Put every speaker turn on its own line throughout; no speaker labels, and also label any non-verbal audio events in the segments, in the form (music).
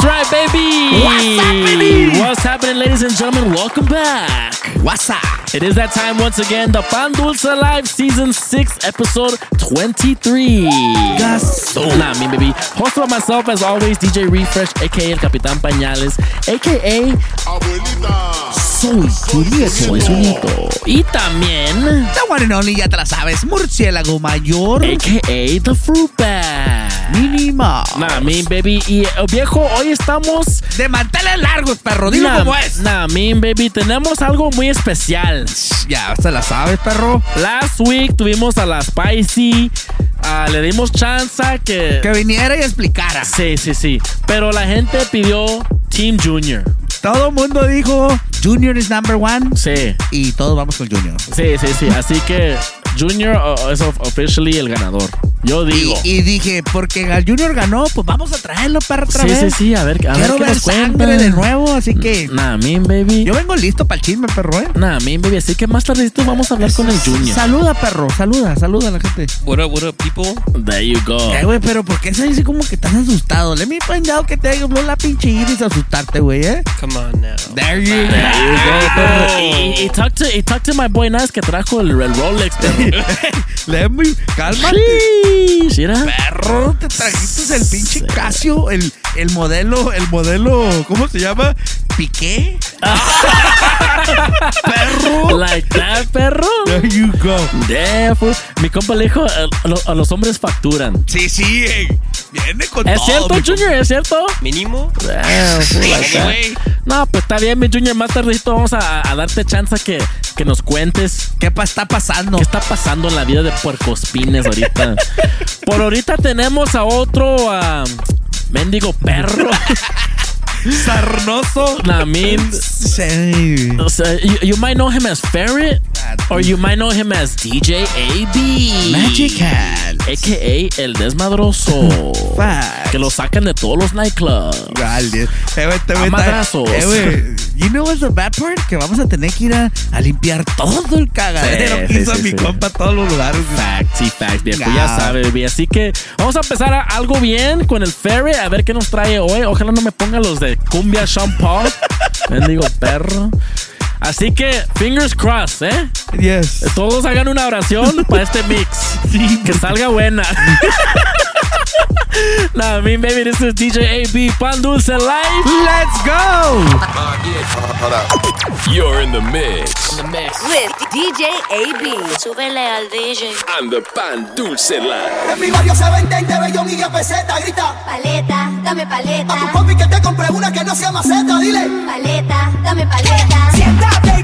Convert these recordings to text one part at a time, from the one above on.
That's right, baby.
What's happening?
What's happening, ladies and gentlemen? Welcome back.
What's up?
It is that time once again. The Pan Dulce Live Season 6, Episode 23.
Gaso.
Nah, me, baby. Hosted by myself, as always, DJ Refresh, aka El Capitán Pañales, aka Soy Julieta. Soy Julieta. Y también,
The one and only, ya te la sabes, murciélago mayor.
aka The Fruit Bat.
Mínima.
Nah, me, baby. Y eh, viejo, hoy estamos.
De manteles largos, perro. Dilo como es.
Me, baby. Tenemos algo muy especial.
Ya se la sabes, perro.
Last week tuvimos a la Spicy. ah, le dimos chance que.
Que viniera y explicara.
Sí, sí, sí. Pero la gente pidió Team Junior.
Todo el mundo dijo Junior is number one.
Sí,
Y todos vamos con Junior.
sí, sí, sí. Así que Junior uh, es of- officially el ganador. Yo
Y,
digo.
y dije, porque el Junior ganó, pues vamos a traerlo para otra
sí,
vez.
sí, sí. A ver, a
Quiero
ver qué
ver
nos
sangre de nuevo, así que
Nah, mean, baby.
yo vengo listo para el chisme, perro, ¿eh?
Nah, mean, baby. Así que más tardecito vamos a hablar con el Junior.
Saluda, perro, saluda, saluda a la gente.
What up, what up, people?
There you go.
Eh, güey, pero ¿por qué se dice como que estás asustado? Le me find out que te habló la pinche iris a asustarte, güey, ¿eh?
Come on now.
There you
There you go, perro. Y, y, y talk to, y talk to my boy Nas que trajo el, el Rolex, perro.
Let me, cálmate.
Sí, ¿sí era?
Perro, te trajiste el pinche Casio, el, el modelo, el modelo, ¿cómo se llama? ¿Piqué? (laughs) perro.
Like that, perro.
There you go.
Damn, fool. Mi compa le dijo, a, a lo- a los hombres facturan.
Sí, sí, eh, viene con
¿Es
todo.
cierto,
mi
Junior? ¿Es cierto?
Mínimo?
Damn, fool.
Anyway.
No, pues está bien, mi Junior. Más tardecito vamos a, a darte chance que, que nos cuentes
¿Qué pa- está pasando?
qué está pasando en la vida de Puercospines ahorita. (laughs) Por ahorita tenemos a otro ah, mendigo perro. (laughs)
Sarnoso. Sí.
o sea, you, you might know him as Ferret, or you might know him as DJ AB.
Magic Hands.
AKA el desmadroso.
Facts.
que lo sacan de todos los nightclubs.
Vale. Eh. Eh, you know what's the bad part? Que vamos a tener que ir a, a limpiar todo el cagadero
Sí,
que
sí,
hizo
sí,
mi compa a todos los lugares.
Facts, sí, facts, viejo.
Ya.
Ya sabe, baby. Así que vamos a empezar a- algo bien con el ferry. A ver qué nos trae hoy. Ojalá no me ponga los de Cumbia Sean Paul. (laughs) Bendigo perro. Así que, fingers crossed, ¿eh?
Yes.
Todos hagan una oración para este mix. (laughs) que salga buena. (laughs) (laughs) nah, me baby, this is DJ AB Pan Dulce Live.
Let's go.
You're in the mix.
With DJ AB.
Súbele al DJ.
And the Pan Dulce Live.
En mi barrio se vende de bellón y de peseta, grita.
Paleta, dame
A tu
paleta.
papi que te compré una que no sea maceta, dile.
Paleta, dame paleta.
Siéntate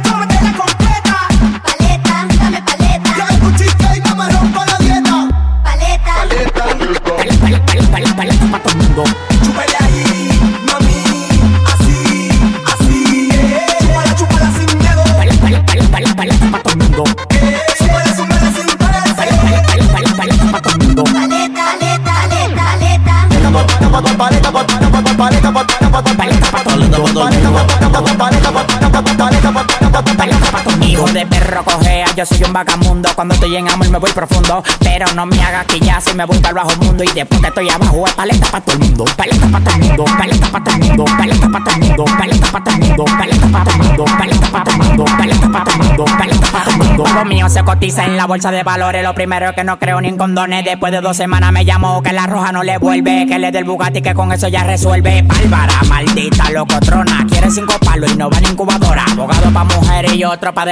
Paleta.
Chúpele ahí, mami. Así, así. eh. Chúpala, chúpala sin miedo. Eh, súbele, súbele sin pararse.
Paleta, paleta, paleta, paleta.
Hijo de perro cojea, yo soy un vagamundo. Cuando estoy en amor me voy profundo. Pero no me hagas que ya si me busca el bajo mundo. Y después que estoy abajo es paleta pa' todo el mundo. Paleta pa' todo el mundo, paleta pa' todo el mundo Paleta pa' todo el mundo, paleta pa' todo el mundo Paleta pa' todo el mundo, paleta pa' todo el mundo Paleta pa' todo el mundo, paleta pa' todo el mundo. Lo mío se cotiza en la bolsa de valores. Lo primero es que no creo ni en condones. Después de dos semanas me llamó que la roja no le vuelve. Que le dé el Bugatti que con eso ya resuelve. Bárbara, maldita locotrona. Quiere cinco palos y no va en incubadora Abogado pa' mujeres y otro pa'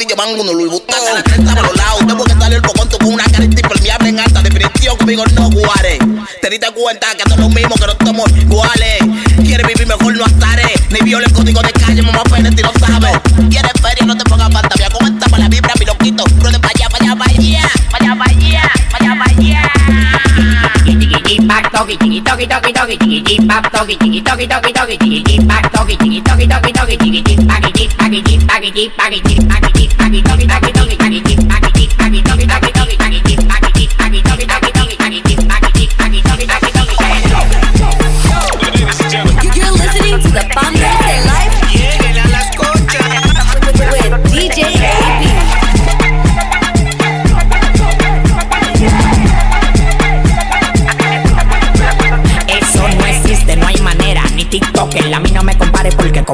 pandilla van con
Louis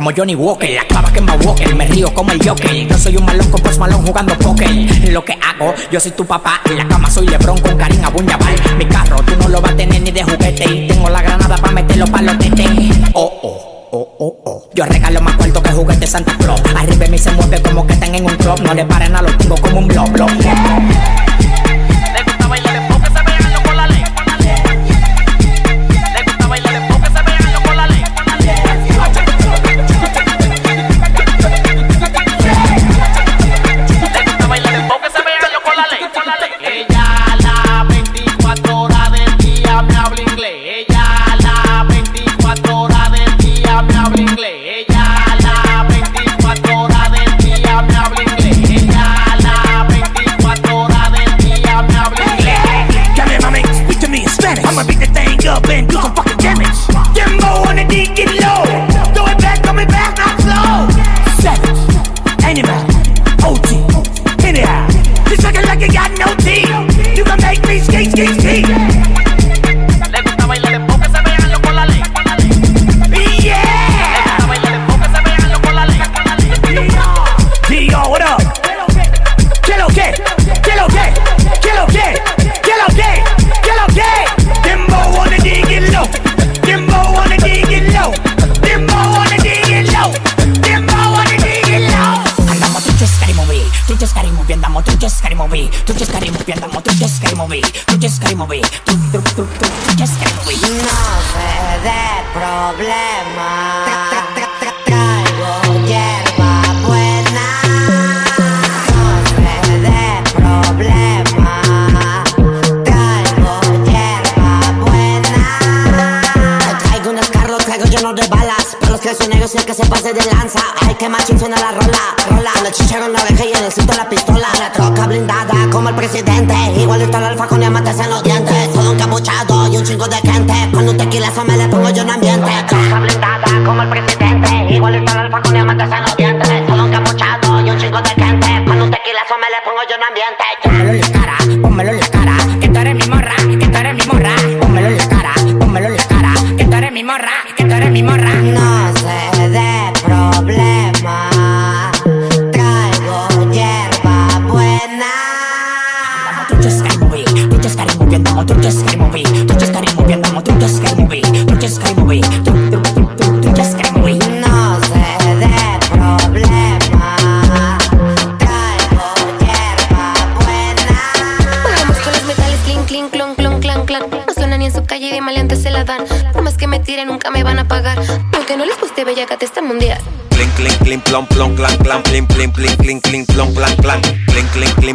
como Johnny Walker. las clava que me Walker, me río como el Joker. No soy un malón con Post malón jugando poker. Lo que hago, yo soy tu papá. En la cama soy Lebron con Karim Abunyaval. Mi carro, tú no lo vas a tener ni de juguete. Y Tengo la granada para meterlo para los tetes. Oh, oh. Oh, oh, oh. Yo regalo más cuarto que juguete Santa Claus. Arriba y se mueve como que están en un club. No le paren a los tengo como un blob, blob.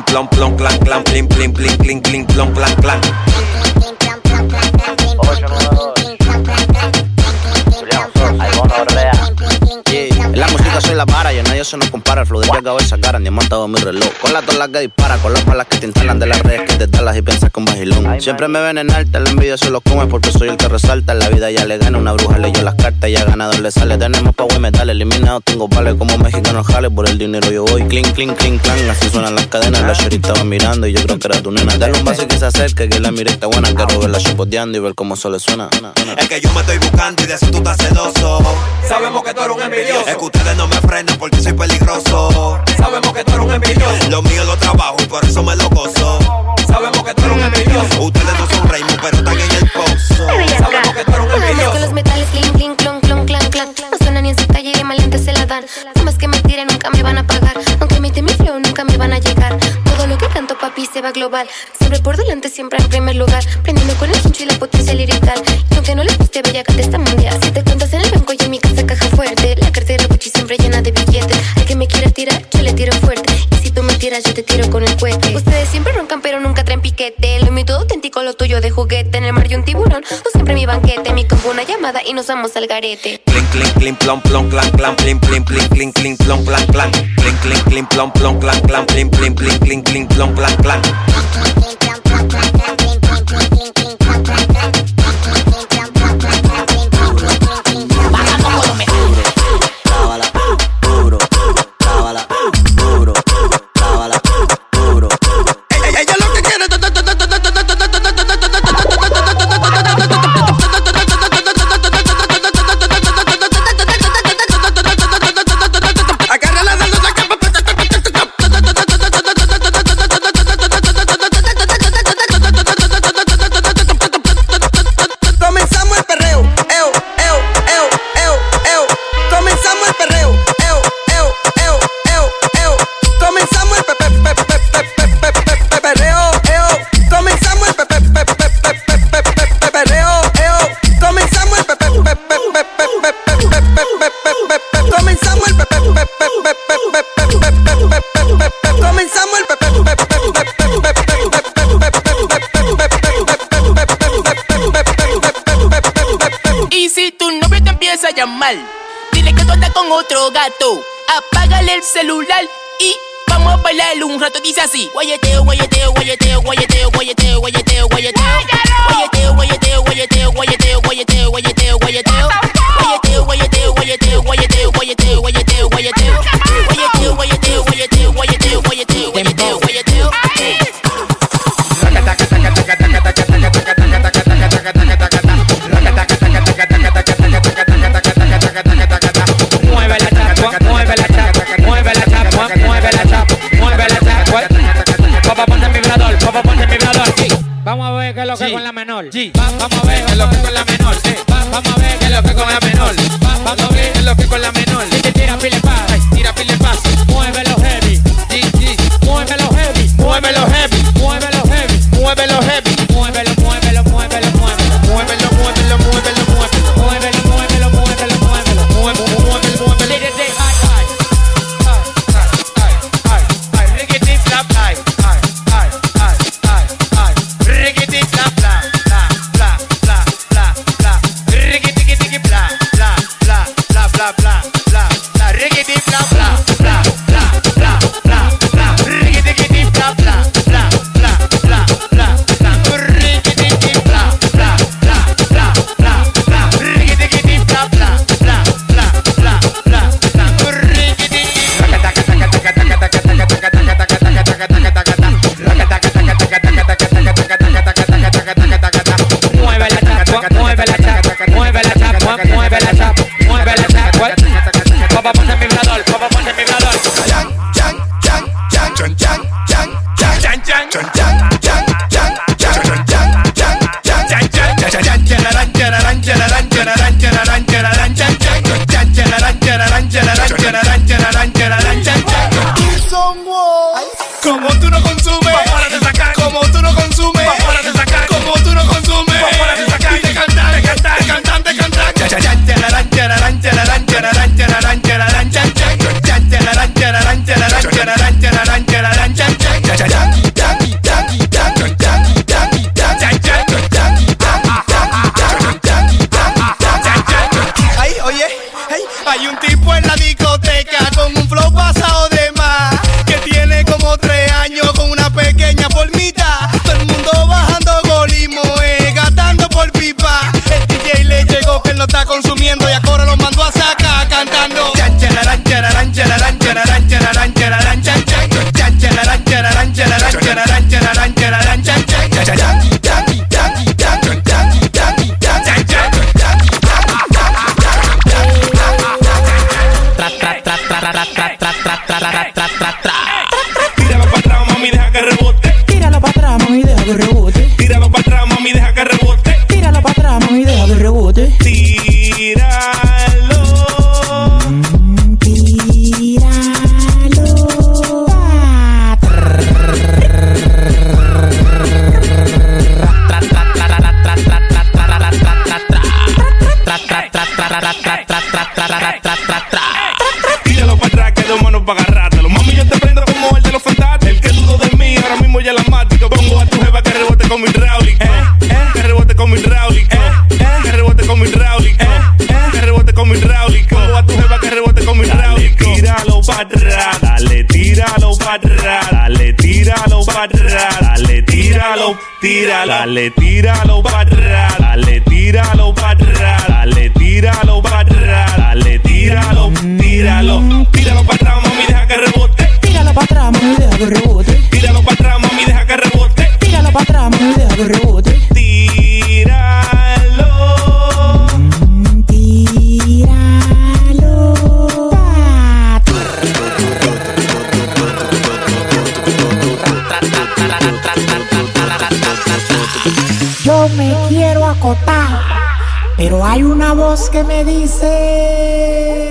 plin, plon, plon, clan, clan, plin,
plin, plin, plin, plin, plon, clan, clan.
La música soy la vara y en nadie se nos compara. El flow de Yaga hoy sacaran. Ni montado mi reloj. Con las las que dispara, con las balas que te instalan de las redes que te talas y piensas con vacilón. Siempre me ven en alta, la envidia se lo come porque soy el que resalta. En la vida ya le gana, una bruja leyó las cartas y ya ganador le sale. Tenemos power metal, eliminado, tengo vale como mexicano jale. Por el dinero yo voy, clink, clink, clink, clan. Así suenan las cadenas, la shorty estaba mirando y yo creo que era tu nena. Dale un vaso y que se acerque, que la mire está buena. Quiero verla chapoteando y ver cómo solo suena.
Es que yo me estoy buscando y de eso tú estás celoso.
Sabemos que tú eres un envidioso.
Es que ustedes no me frenan porque soy peligroso.
Sabemos que tú eres un envidioso.
Lo mío lo trabajo y por eso me lo gozo.
Sabemos que tú eres un envidioso.
Ustedes no son Raymond, pero están en el pozo.
Sabemos que tú eres un
Vamos con
envidioso.
los metales, clink, clink, clon, clon, clan, clan. No suenan ni en su calle y de maleantes se la dan. Por más que me tiren, nunca me van a pagar. Aunque imite mi flow, nunca me van a llegar. Todo lo que papi, se va global. Siempre por delante, siempre en primer lugar. Prendiendo con el hincho y la potencia lirical. Y aunque no les guste, bella te está mundial. Te cuentas en el banco y en mi casa caja fuerte. La cartera Gucci siempre llena de billetes. Al que me quiera tirar, yo le tiro fuerte. Y si tú me tiras, yo te tiro con el cohete. Ustedes siempre roncan, pero nunca traen piquete. Lo mío todo auténtico, lo tuyo de juguete. En el mar y un tiburón, o siempre mi banquete. Mi combo una llamada y nos vamos al garete.
Clink, clink, clink, plom, plom, clan, clan, plim, plim, plim, clink, clink, plom, plan, clan. Clink, clink, clink, plom, plom, clan, clan, plim, plim, plim, clink, clink, plom, plan, clan.
Bajamos
llamar, dile que tú andas con otro gato. Apágale el celular y vamos a bailar un rato. Dice así: guayeteo, guayeteo, guayeteo, guayeteo, guayeteo. Guayeteo, guayeteo, guayeteo, guayeteo, guayeteo, guayeteo, guayeteo. Guayeteo, guayeteo, guayeteo, guayeteo, guayeteo, guayeteo, guayeteo. Guayeteo,
Papá ponte el vibrador, papá ponte el vibrador. Sí. Vamos a ver qué es lo que con la menor. Va- vamos a ver qué es lo que con la menor. Sí. Va- vamos a ver qué es lo que con la menor.
tíralo, dale, tíralo para atrás, dale, tíralo para atrás, dale, tíralo para atrás, dale, tíralo, tíralo, tíralo para atrás, mami, deja que rebote,
tíralo para atrás, mami, deja que rebote,
tíralo para atrás, mami, deja que rebote,
tíralo para atrás, mami, deja que rebote. Pero hay una voz que me dice.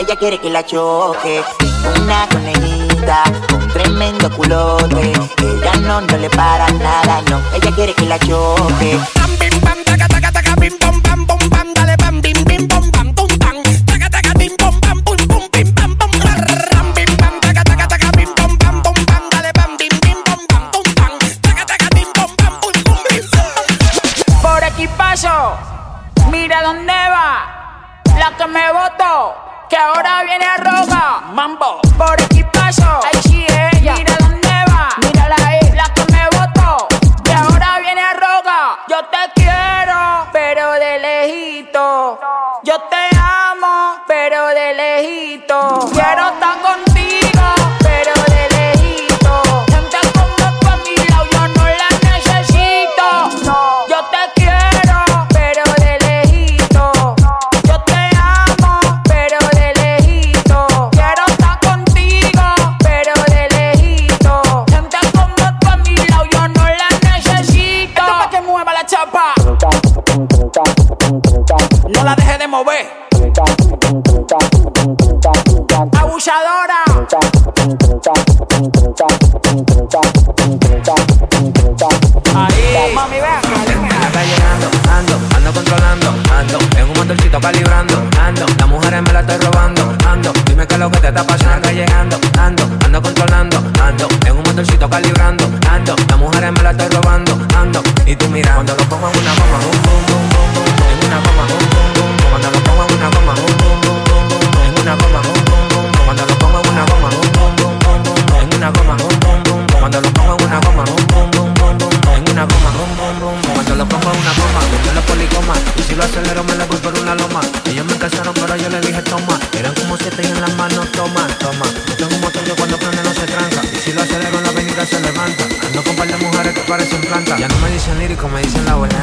ella quiere que la choque. Una conejita con tremendo culote. Ella no, no le para nada, no, ella quiere que la choque.
luchadora dicen lírico, me dicen la
abuela.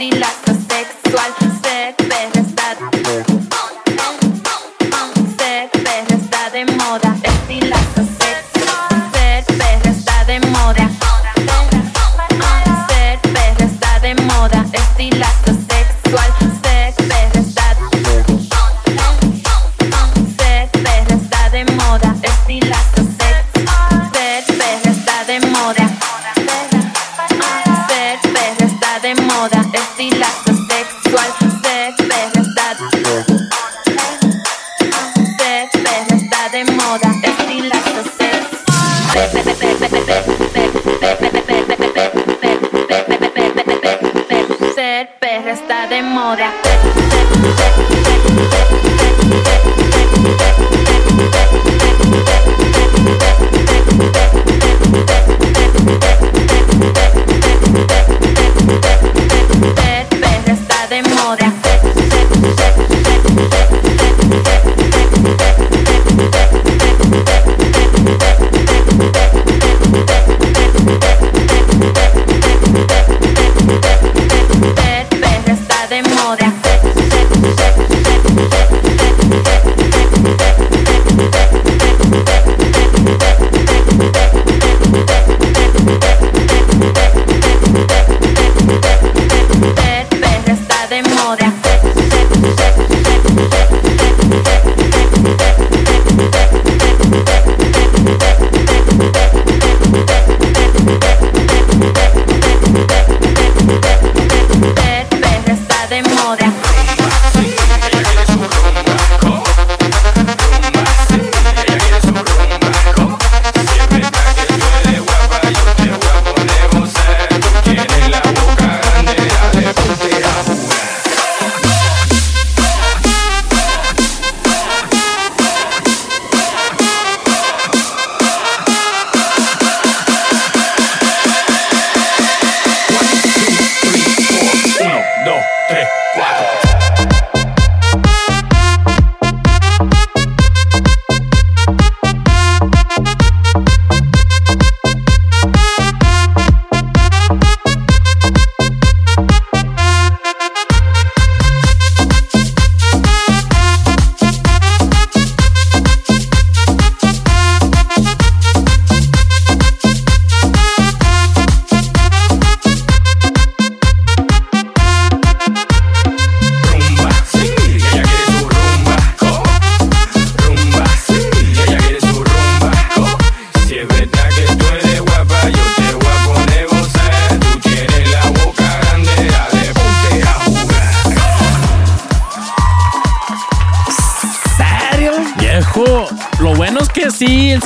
dila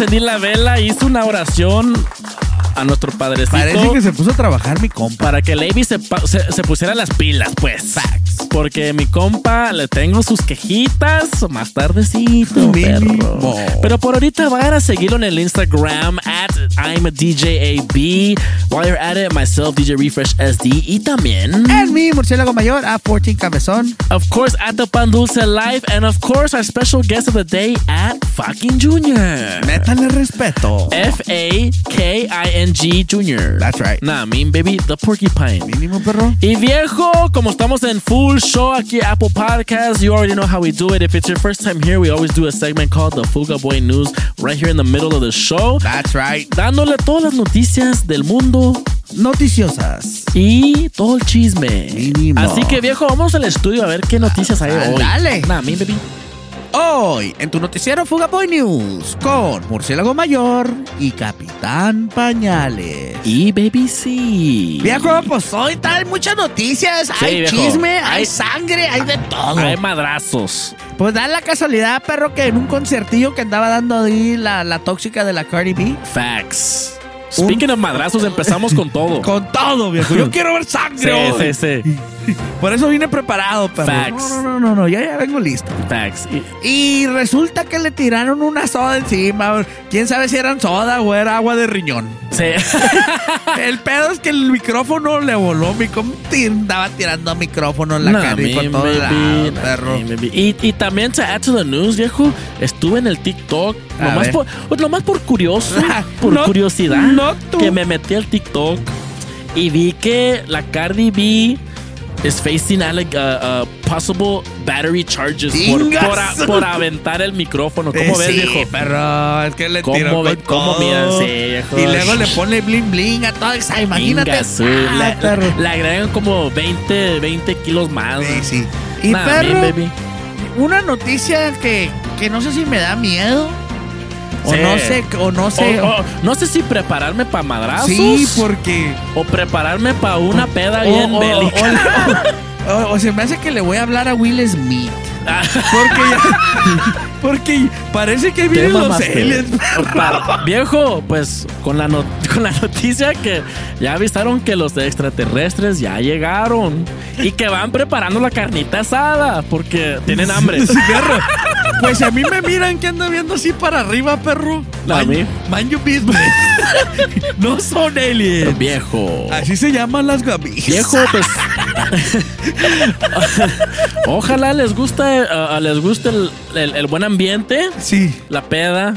encendí la vela, hice una oración a nuestro padrecito.
Parece que se puso a trabajar mi compa.
Para que Levi se, se- se pusiera las pilas, pues. Porque mi compa le tengo sus quejitas más tardecito, perro. Pero por ahorita vayan a seguirlo en el Instagram at I'm a DJ AB. While you're at it, myself, DJ Refresh SD. Y también.
En mi murciélago mayor, a 14 Cabezón.
Of course, at the Pan Dulce Live. And of course, our special guest of the day at fucking Junior.
Métale respeto.
F A K I N G Junior.
That's right.
Nah, mean, baby, the porcupine.
Mínimo, perro.
Y viejo, como estamos en full show aquí Apple Podcast, you already know how we do it. If it's your first time here, we always do a segment called the Fuga Boy News right here in the middle of the show.
That's right.
Dándole todas las noticias del mundo
Noticiosas.
y todo el chisme.
Mínimo.
Así que viejo, vamos al estudio a ver qué noticias hay
Ah,
hoy.
dale.
Nah, me baby.
Hoy, en tu noticiero Fuga Boy News, con Murciélago Mayor y Capitán Pañales.
Y baby sí.
Viejo, pues hoy hay muchas noticias,
Sí,
hay
viejo.
chisme, hay,
Hay-
sangre, hay de todo.
Hay madrazos.
Pues da la casualidad, perro, que en un conciertillo que andaba dando ahí la, la tóxica de la Cardi B.
Facts. Speaking of madrazos, empezamos con todo.
Con todo, viejo. Yo quiero ver sangre.
Sí,
hoy.
sí, sí. (laughs)
Por eso vine preparado, perro.
Facts.
No, no, no, no, ya, ya vengo listo.
Facts. Y-
resulta que le tiraron una soda encima. Quién sabe si eran soda o era agua de riñón.
Sí. (laughs)
El pedo es que el micrófono le voló. Mi andaba tirando micrófono en la
Nah,
cara y por
nah,
perro.
Y, y también to add to the news, viejo, estuve en el TikTok, nomás
ver.
por, pues, nomás por curioso, (laughs) por
No-
curiosidad,
no tú.
que me metí al TikTok y vi que la Cardi B is facing alleg- uh, uh, possible battery charges por, por, a- por aventar el micrófono. ¿Cómo
Eh,
ves,
sí,
viejo?
perro, es que le
¿Cómo
tiró
ve- cómo? Sí, viejo.
Y luego le pone bling bling a todo. o sea, Imagínate. Ah,
la- le agregan como 20, 20 kilos más.
Sí, sí. Y
Nah,
perro,
man, baby.
una noticia que, que no sé si me da miedo. O no sé, o no sé.
O- o- no sé si prepararme para madrazos.
sí, porque.
O prepararme para una peda bien bélica.
o se me hace que le voy a hablar a Will Smith. Porque ya- (laughs) Porque parece que vienen los aliens.
Viejo, pues con la, no- (laughs) con la noticia que ya avisaron que los extraterrestres ya llegaron y que van preparando la carnita asada porque tienen hambre.
Sí, perro. Pues a mí me miran que ando viendo así para arriba, perro.
A
Man,
mí.
man your business. (laughs) no son aliens.
Viejo.
Así se llaman las gavillas.
Viejo, pues. (laughs) Ojalá les guste, uh, les guste el, el- el buen ambiente.
Sí.
La peda.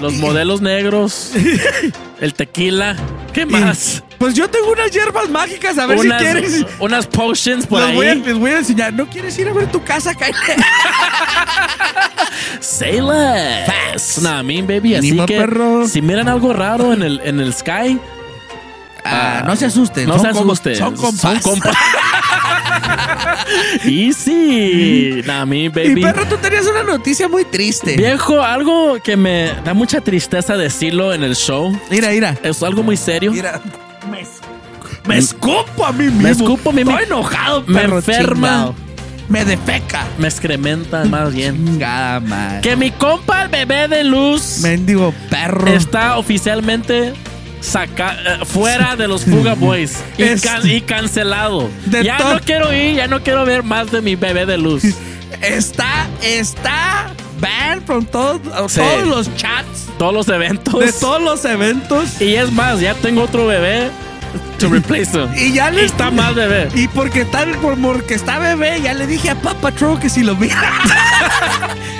Los modelos negros. (laughs) El tequila. ¿Qué más?
Pues yo tengo unas hierbas mágicas, a ver
unas,
si quieres.
unas potions por ahí.
voy a- les voy a enseñar. ¿No quieres ir a ver tu casa, Kyle?
Say less. Nah, mean, baby. Así que
perro.
si miran algo raro en el, en el sky,
Ah, no se asusten.
no
son
se asusten.
Son compas.
Son compas. Easy. (laughs) Nah, I mean,
Y
baby.
perro, tú tenías una noticia muy triste.
Viejo, algo que me da mucha tristeza decirlo en el show.
Mira, mira.
Es algo muy serio.
Mira. Me, me escupo a mí mismo.
Me escupo a mí mismo.
Estoy enojado,
Me
perro.
enferma.
chingado. Me defeca.
Me excrementa más bien.
Chingada madre.
Que mi compa, el bebé de luz,
Mendigo perro.
está oficialmente saca eh, fuera de los Fuga Boys y,
Es-
can- y cancelado. Ya no quiero ir, ya no quiero ver más de mi bebé de luz.
Está, está banned from todos,
Sí.
todos los chats,
Todos los eventos.
de todos los eventos.
Y es más, ya tengo otro bebé to replace him.
Y ya le
está más bebé.
Y porque tal por porque está bebé, ya le dije a Papa Patrol que si lo mira. (laughs)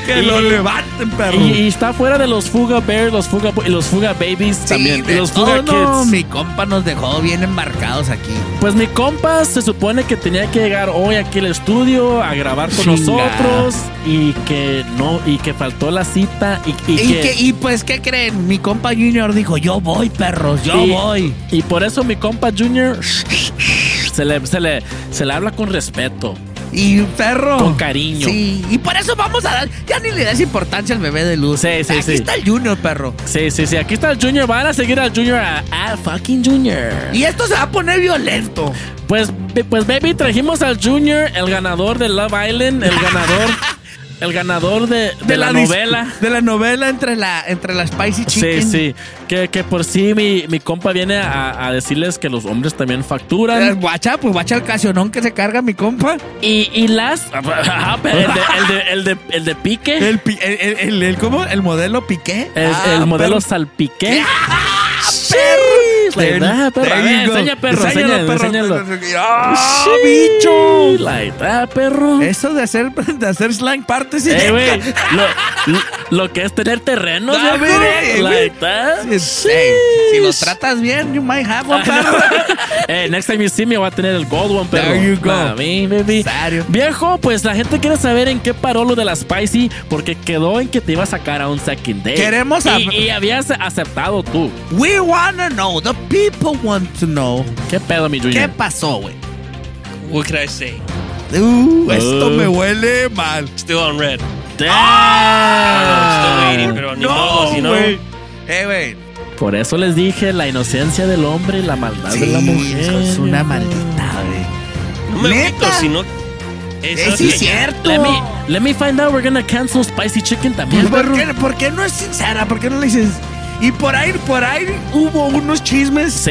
que
Y-
lo levanten, perro.
Y, y está fuera de los Fuga Bears, los Fuga, los Fuga Babies
Sí,
también. Y
de
los Fuga
todo,
Kids.
Mi compa nos dejó bien embarcados aquí.
Pues mi compa se supone que tenía que llegar hoy aquí al estudio a grabar con
Chinga.
nosotros y que no, y que faltó la cita y, y
Y,
que,
que- y pues, ¿qué creen? Mi compa Junior dijo, yo voy, perros, yo
y-
voy.
Y por eso mi compa Junior se le, se le, se le habla con respeto.
Y perro.
Con cariño.
Sí, y por eso vamos a dar. Ya ni le das importancia al bebé de luz.
Sí, sí,
Aquí
sí.
está el Junior, perro.
Sí, sí, sí. Aquí está el Junior. Van a seguir al Junior a, a fucking Junior.
Y esto se va a poner violento.
Pues, pues, baby, trajimos al Junior, el ganador de Love Island, el ganador. (laughs) el ganador de, de la, novela.
De la novela entre la, entre la Spicy Chicken.
Sí, sí. Que, que por sí mi, mi compa viene a, a decirles que los hombres también
Eh,
facturan.
Guacha, pues guacha el casionón que se carga mi compa.
Y, y las. (laughs) Pero el, de, el, de, el, de, el de pique.
El, el, el, el- el- ¿cómo? El modelo Piqué.
El,
Ah,
el modelo
perro.
salpiqué. (laughs) Like that, perro. A ver, enseña, perro,
Enséñalo,
enséñalo,
perro. ¡Ah,
Sí,
bicho!
Like that, perro.
Eso de hacer, (laughs) de hacer slang partes y
Eh, güey, lo, lo, que es tener
A
viejo.
eh, güey.
like that.
Sí, hey, si lo tratas bien, you might have one, perro. (laughs)
Eh, next time you see me, voy a tener el gold one, perro.
There you go.
Nah, me, baby. Viejo, pues la gente quiere saber en qué paró lo de la Spicy, porque quedó en que te iba a sacar a un second date.
Queremos
y, y habías aceptado tú.
We wanna know, the people want to know.
¿Qué pedo, mi
¿Qué
Junior?
pasó, güey?
What could I say?
Uh, esto
Uh.
me huele mal.
Still on red.
Damn.
Still waiting, pero ni
No,
modo, si no.
güey. Eh, güey.
Por eso les dije la inocencia del hombre y la maldad de la mujer.
es una maldita, güey.
No me agüito, si no.
Eh,
Eso
sí,
que-
es cierto.
Let me, let me find out. We're gonna cancel spicy chicken también,
¿Por qué, por qué no es sincera? ¿Por qué no le dices? Y por ahí, por ahí hubo unos chismes
Sí.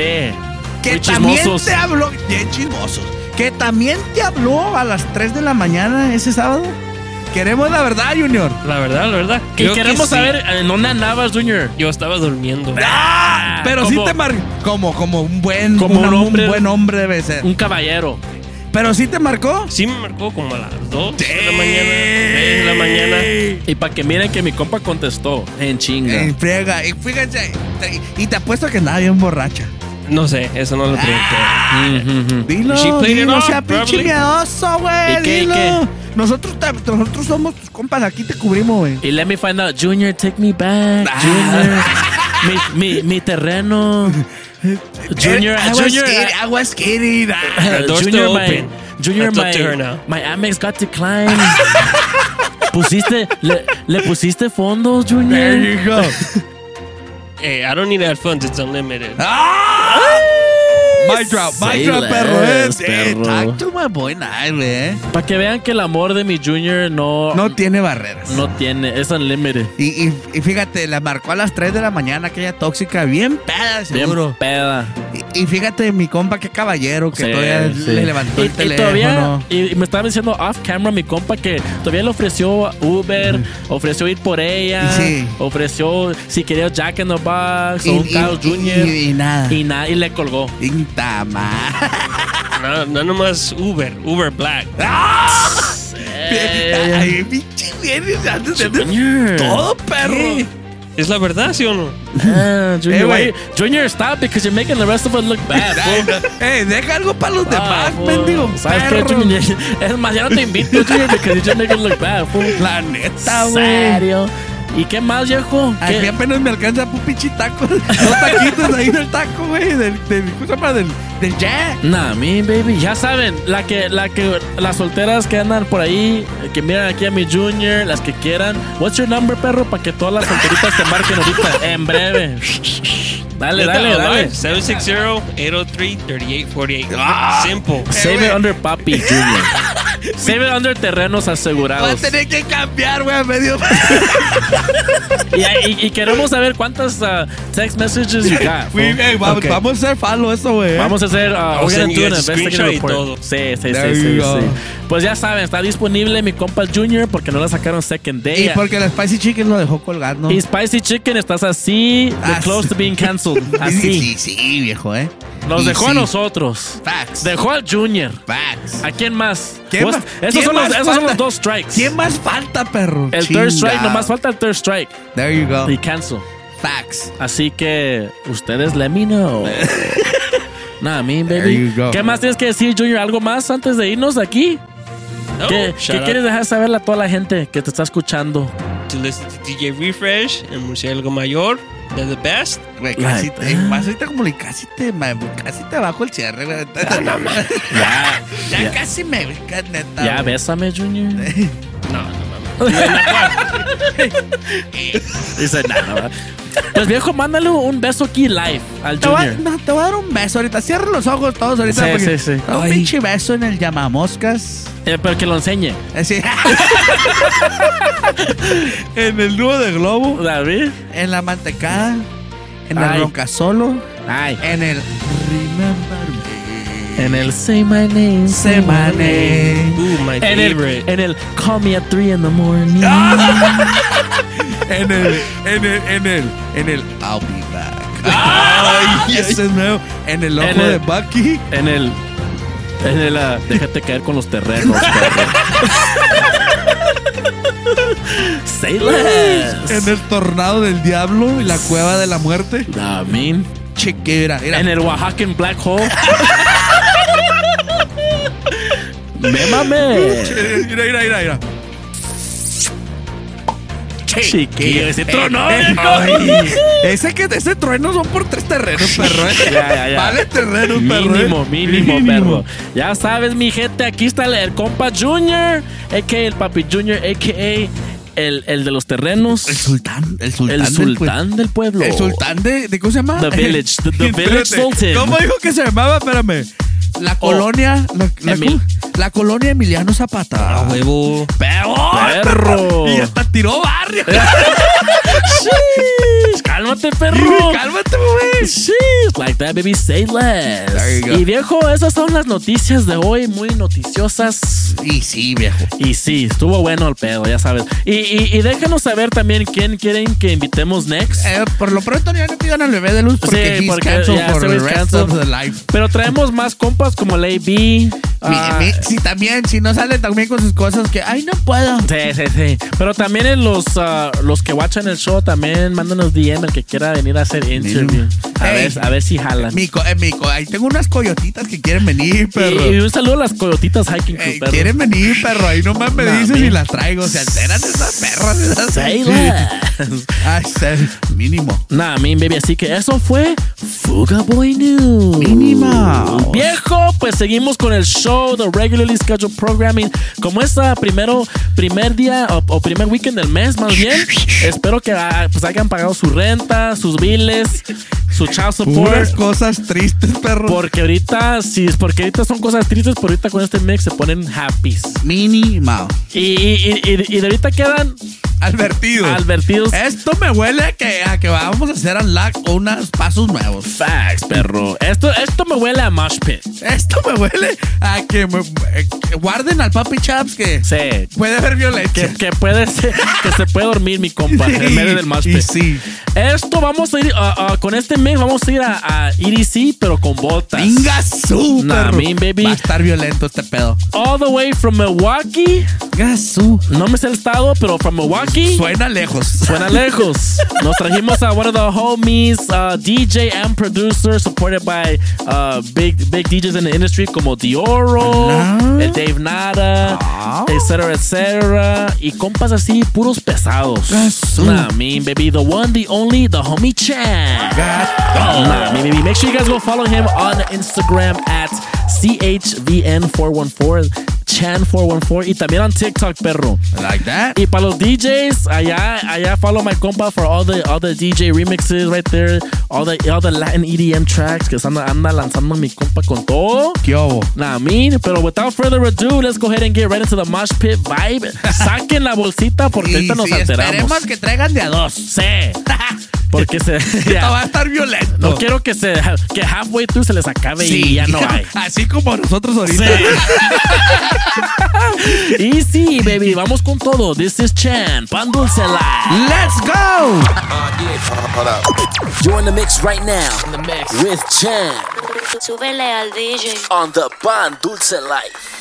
que
muy
también
chismosos.
te habló. Bien chismosos. Que también te habló a las 3 de la mañana ese sábado. Queremos la verdad, Junior.
La verdad, la verdad.
Y
creo que
queremos
sí.
saber en dónde andabas, Junior.
Yo estaba durmiendo.
¡Ah! Pero sí te marcó. Como, como un buen
Como
una-
un hombre-
buen hombre debe ser.
Un caballero.
Pero sí te marcó.
Sí me marcó como a las 2 de la mañana, 3 de la mañana.
Y para que miren que mi compa contestó en chinga.
En friega. Y fíjense. te- Y te apuesto que andaba bien borracha.
No sé, eso no lo pregunté.
Ujú.
Dilo, dilo, sea pinche miedoso, güey.
¿Y qué, y
dilo.
qué?
Nosotros, te- nosotros somos tus compas, aquí te cubrimos, güey.
Y let me find out, Junior, take me back.
Ah.
Junior. (laughs) mi, mi, mi terreno. Junior,
I was
Junior.
kidding, I was
uh,
The door's
Junior,
still
my,
open.
Junior,
That's up to her
my,
now.
my Amex got declined. (laughs) pusiste, le, le pusiste fondos, Junior.
There you go. (laughs)
Hey, I don't need to add funds, it's unlimited.
¡Ah! My drop, my drop, perro. Eh, Eh,
perro.
talk to my boy nice, güey. eh.
Para que vean que el amor de mi Junior no,
No tiene barreras.
no tiene, es unlimited.
Y, y, y fíjate, la marcó a las 3 de la mañana, aquella tóxica, bien peda, seguro.
Bien peda.
Y, y fíjate, mi compa, qué caballero, que
Sí,
todavía
sí.
le levantó
y,
el
y
teléfono.
todavía, y, me estaba diciendo off camera mi compa que todavía le ofreció Uber, ofreció ir por ella,
Sí.
ofreció si quería Jack in the Box
Y-
o un
y-
Carl
y-
Jr.
y- y nada.
Y nada, y le colgó.
Pinta ma-
No, no nomás Uber, Uber Black.
Eh,
Ay, pinche antes de-. Todo perro.
¿Qué? ¿Es la verdad, sí o no?
Ah, Junior,
Eh,
why- Junior, stop because you're making the rest of us look bad. fool.
Eh, deja algo para los
Ah,
demás,
fool.
mendigo.
¿Sabes qué. Junior? Es más, ya no te invito, Junior, because you just make it look bad. fool.
La neta, güey.
¿Serio? ¿Y qué más, viejo?
Aquí
¿Qué?
apenas me alcanza un pinche taco. (laughs) Dos taquitos ahí del taco, güey. Del, del, ¿cómo se llama? Del, del Jack.
Nah, mi baby, ya saben, la que, la que, las solteras que andan por ahí, que miran aquí a mi junior, las que quieran. What's your number, perro? Para que todas las solteritas te marquen ahorita, (laughs) en breve. Dale, dale, dale.
online, 760-803-3848.
Ah.
Simple.
Save it under papi, junior. Save it under terrenos
Va a
asegurados.
tener que cambiar, güey, a medio. (laughs)
Y, y- y queremos saber cuántas uh, text messages you got. Fool.
eh, va-
Okay.
Vamos a hacer falo eso, güey. eh.
Vamos a hacer, uh, we're gonna do an
y
report.
todo.
Sí, sí,
There
sí, sí, sí. Pues ya saben, está disponible mi compa Junior porque no la sacaron second day.
Y porque la Spicy Chicken lo dejó colgando.
Y Spicy Chicken, estás así, de
Ah,
close to being canceled. (laughs) Así.
Sí, sí, viejo, ¿eh?
Nos dejó a nosotros.
Facts.
Dejó al Junior.
Facts.
¿A quién más?
¿Quién más-
Esos,
quién
son los,
más
esos son
falta?
los dos strikes.
¿Quién más falta, perro?
El third strike,
Chinga.
nomás falta el third strike.
There you go.
Y cancel.
Facts.
Así que ustedes let me know. (laughs) Nada, me,
There
baby.
you go.
¿Qué más tienes que decir, Junior? ¿Algo más antes de irnos de aquí?
No,
¿Qué, quieres dejar saber a toda la gente que te está escuchando?
to listen to DJ Refresh and Murciélago Mayor. They're the best.
Güey, casi te, más ahorita como le casi te, casi te bajo el cierre, güey. (laughs)
Ya,
Ya
ya,
casi me neta.
ya bésame, Junior. (laughs)
No.
Dice nada. Pues viejo, mándale un beso aquí live al
Te
Junior.
no, te voy a dar un beso ahorita. Cierra los ojos todos ahorita.
Sí,
porque-
sí, sí.
Un pinche beso en el llamamoscas.
Eh, pero que lo enseñe.
Eh, (laughs) en el nudo de globo.
David.
En la mantecada. En
Ay.
el rocasolo.
Ay.
En el Remember Me.
En el Say My Name.
Say my name.
Ooh, my
En el,
favorite.
en el Call Me at 3 in the morning. (laughs)
En el, en el, en el, en el I'll be back. (laughs) Ay, ese es nuevo. En el ojo
En el-
de Bucky.
En el. En el. ah, déjate caer con los terrenos, (laughs) perro. Say less.
En el tornado del diablo y la cueva de la muerte.
I mean.
Chequera. Mira.
En el Oaxacan Black Hole. Me mamé.
Mira, mira, mira, mira.
Chiquillo, ese trono.
Eh, ay, (laughs) ese que ese trueno son por tres terrenos, perro. eh.
Ya, ya, ya.
Vale terrenos, perro.
Mínimo,
eh.
mínimo, perro. Ya sabes, mi gente, aquí está el, el compa Junior, a.k.a. el papi Junior, a.k.a. El, el de los terrenos.
El sultán, el sultán.
El
del
sultán del pueblo.
El sultán de, de ¿cómo se llama?
The village, the- (laughs) the village sultan.
¿Cómo dijo que se llamaba? Espérame. La colonia, la, la-
Emil-
la colonia Emiliano Zapata.
A huevo.
Perro.
Perro.
Y hasta tiró barrio. (laughs) (laughs)
Cálmate, perro. (laughs)
Cálmate, güey.
Sheesh, like that, baby, say less.
There you go.
Y viejo, esas son las noticias de hoy, muy noticiosas.
Y sí, viejo.
Y sí, estuvo bueno el pedo, ya sabes. Y, y, y déjanos saber también quién quieren que invitemos next.
Eh, por lo pronto ya no pidan al bebé de luz porque
Sí, porque ya
for the rest
canceled.
of the life.
Pero traemos más compas como la AB.
Mi-
ah,
mi- sí, también, si no sale también con sus cosas que, ay, no puedo.
Sí, sí, sí. Pero también en los, ah, los que watchan el show, también mándanos DM el que quiera venir a hacer interview. A, ver, a ver si jalan.
Mico, eh, Mico, ahí tengo unas coyotitas que quieren venir, perro.
Y, y un saludo a las coyotitas hiking crew,
Ey,
perro.
quieren venir, perro. Ahí nomás me
Nah,
dices y las traigo. Se alteran esas perras. Esas. (laughs) Ay, mínimo.
Nah, mean baby, así que eso fue Fuga Boy News.
Mínimo.
Viejo, pues seguimos con el show, the regularly scheduled programming. Como es ah, primero, primer día o, o primer weekend del mes, más bien. (laughs) espero que ah, pues hayan pagado su renta, sus biles, su child
Puras
support.
cosas tristes, perro.
Porque ahorita, sí, porque ahorita son cosas tristes, pero ahorita con este mix se ponen happy.
Mínimo.
Y, y, y, y de ahorita quedan
Advertido.
advertidos.
Esto me huele que, a que vamos a hacer unlock unos pasos nuevos.
Facts, perro. Esto, esto me huele a mosh pit.
Esto me huele a que, me- eh, guarden al papi Chaps que
Sí.
puede haber violencia.
Que, que puede ser, que se puede dormir mi compa en (laughs) medio del mosh pit.
sí.
Esto vamos a ir, ah, ah, con este mix vamos a ir a, a EDC, pero con botas.
Venga, su,
Nah, mean, baby.
Va a estar violento este pedo.
All the way from Milwaukee.
Gasú.
No me sé el estado, pero from Milwaukee.
Suena lejos.
Suena lejos. Nos trajimos a one of the homies, uh, DJ and producer, supported by uh, big big DJs in the industry como Dioro, el Dave Nada,
Ah.
etcétera, etcétera. Y compas así, puros pesados. Nah, mean, baby, the one, the only, the homie Chan. Nah, mean, baby. Make sure you guys go follow him on Instagram at CHVN414, Chan414, y también on TikTok, perro.
Like that.
Y para los DJs, allá, allá follow my compa for all the all the DJ remixes right there, all the all the Latin EDM tracks que anda, anda lanzando mi compa con todo.
¿Qué hubo?
Nah, mean, pero without further ado, let's go ahead and get right into the mosh pit vibe. (laughs) Saquen la bolsita porque
Y
ahorita nos
sí,
alteramos.
esperemos que traigan de a dos.
Sí. (laughs) Porque se (laughs) ya,
va a estar violento.
no quiero que se que halfway through se les acabe y ya no hay. (laughs)
Así como nosotros ahorita. (laughs)
y sí, baby, vamos con todo. This is Chan, Pan Dulce Live.
Let's go.
You're in the mix right now. With Chan
Súbele al DJ.
on the Pan Dulce Life.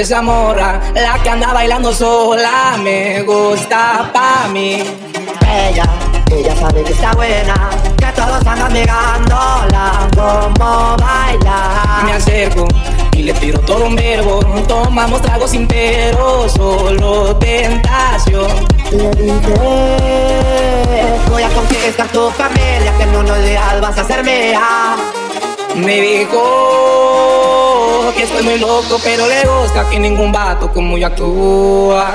Esa morra? La que anda bailando sola, me gusta pa' mí.
Ella, ella sabe que está buena, que todos andan mirándola como baila.
Me acerco y le tiro todo un verbo. Tomamos tragos sin pero, solo tentación.
Le dije, voy a conquistar tu familia, que en unos días vas a ser mía.
Me dijo que estoy muy loco, pero le gusta que ningún vato como yo actúa.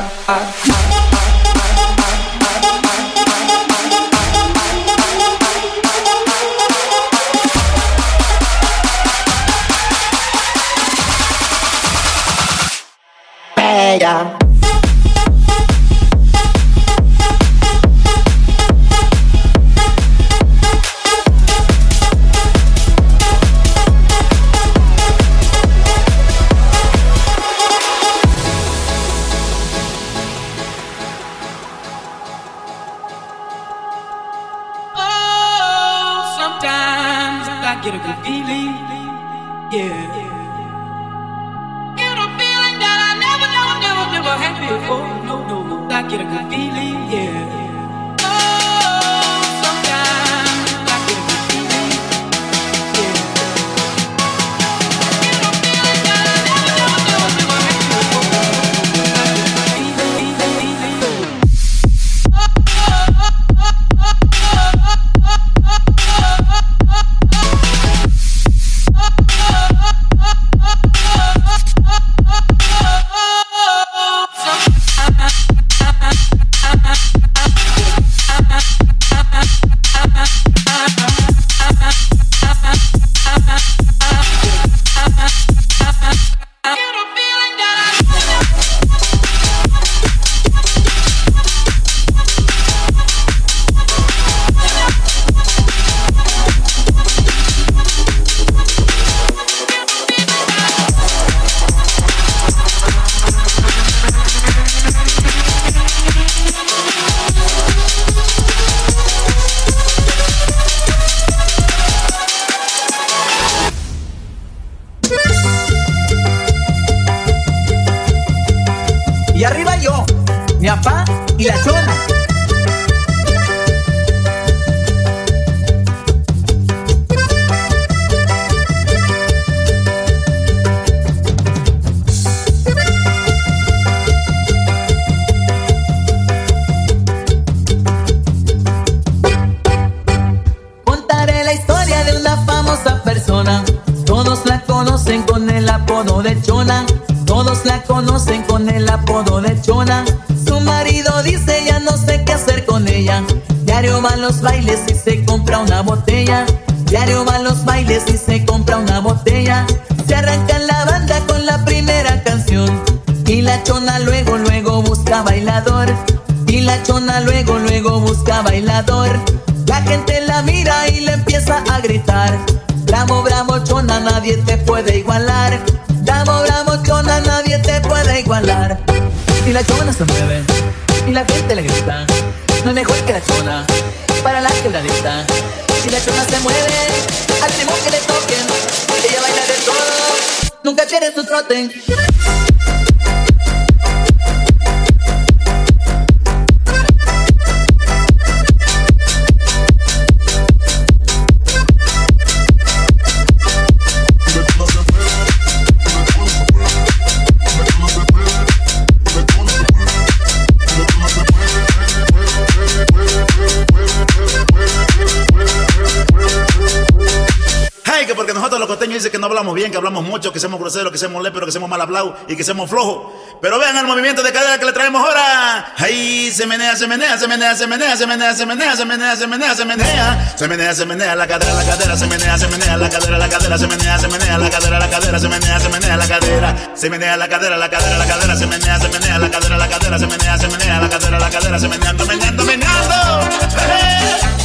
mucho, que seamos groseros, que seamos léperos, que seamos mal hablados y que seamos flojos. Pero vean el movimiento de cadera que le traemos ahora. Ahí se menea, se menea, se menea, se menea, se menea, se menea, se menea, se menea, se menea. Se menea, se menea, la cadera, la cadera, se menea, se menea, la cadera, la cadera, se menea, se menea, la cadera, la cadera, se menea, se menea, la cadera. Se menea la cadera, la cadera, la cadera, se menea, se menea, la cadera, la cadera, se menea, se menea, la cadera, la cadera, se meneando, meneando, meneando.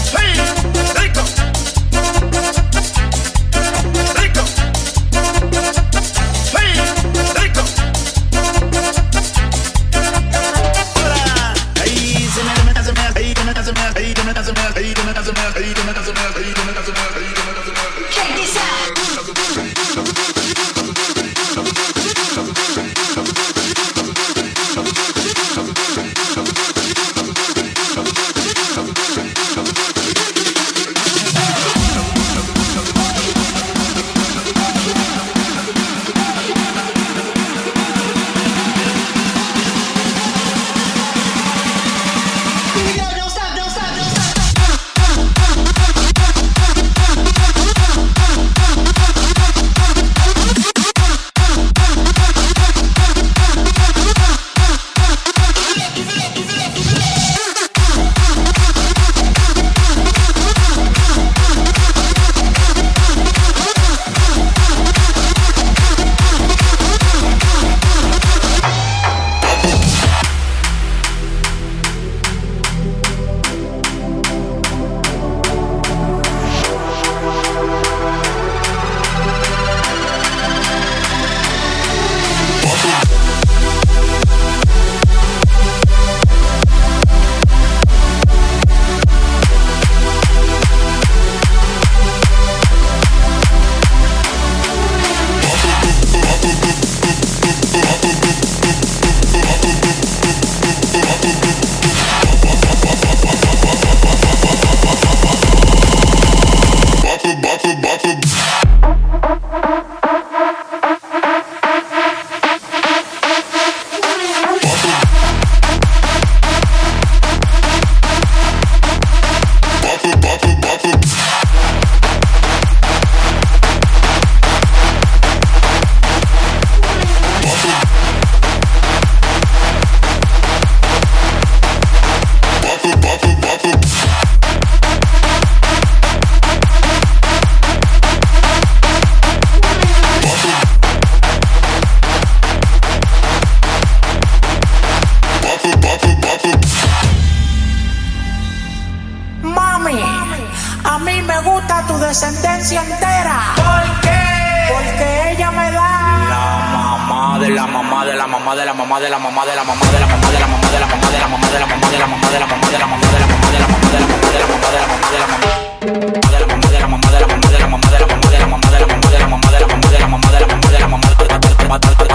mamá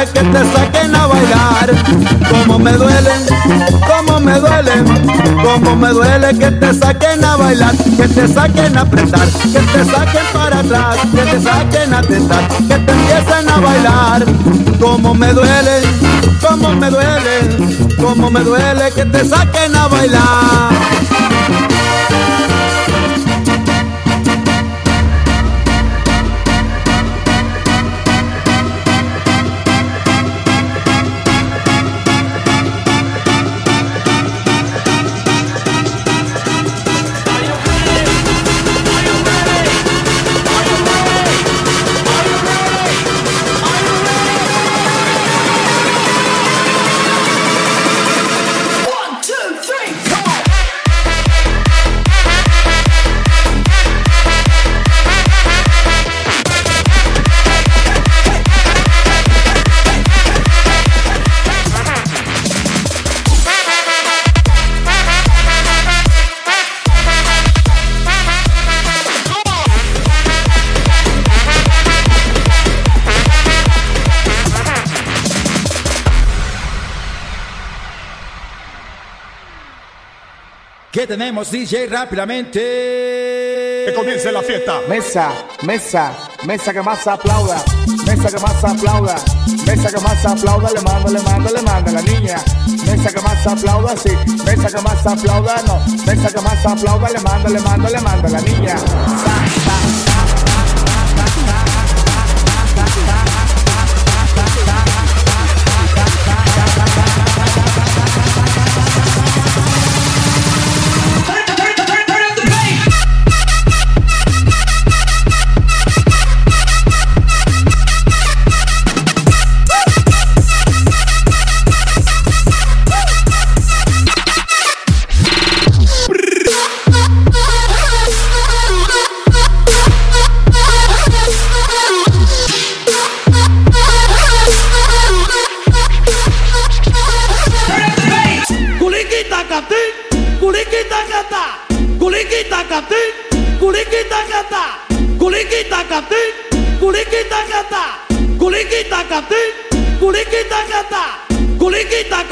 duele que te saquen a bailar. Cómo me duele, cómo me duele, cómo me duele que te saquen a bailar, que te saquen a apretar, que te saquen para atrás, que te saquen a tentar, que te empiecen a bailar. Cómo me duele, cómo me duele, cómo me duele que te saquen a bailar.
Tenemos, DJ? Rápidamente.
Que comience la fiesta.
Mesa, mesa, mesa que más aplauda. Mesa que más aplauda. Mesa que más aplauda. Le mando, le mando, le mando a la niña. Mesa que más aplauda, sí. Mesa que más aplauda, no. Mesa que más aplauda. Le mando, le mando, le mando a la niña.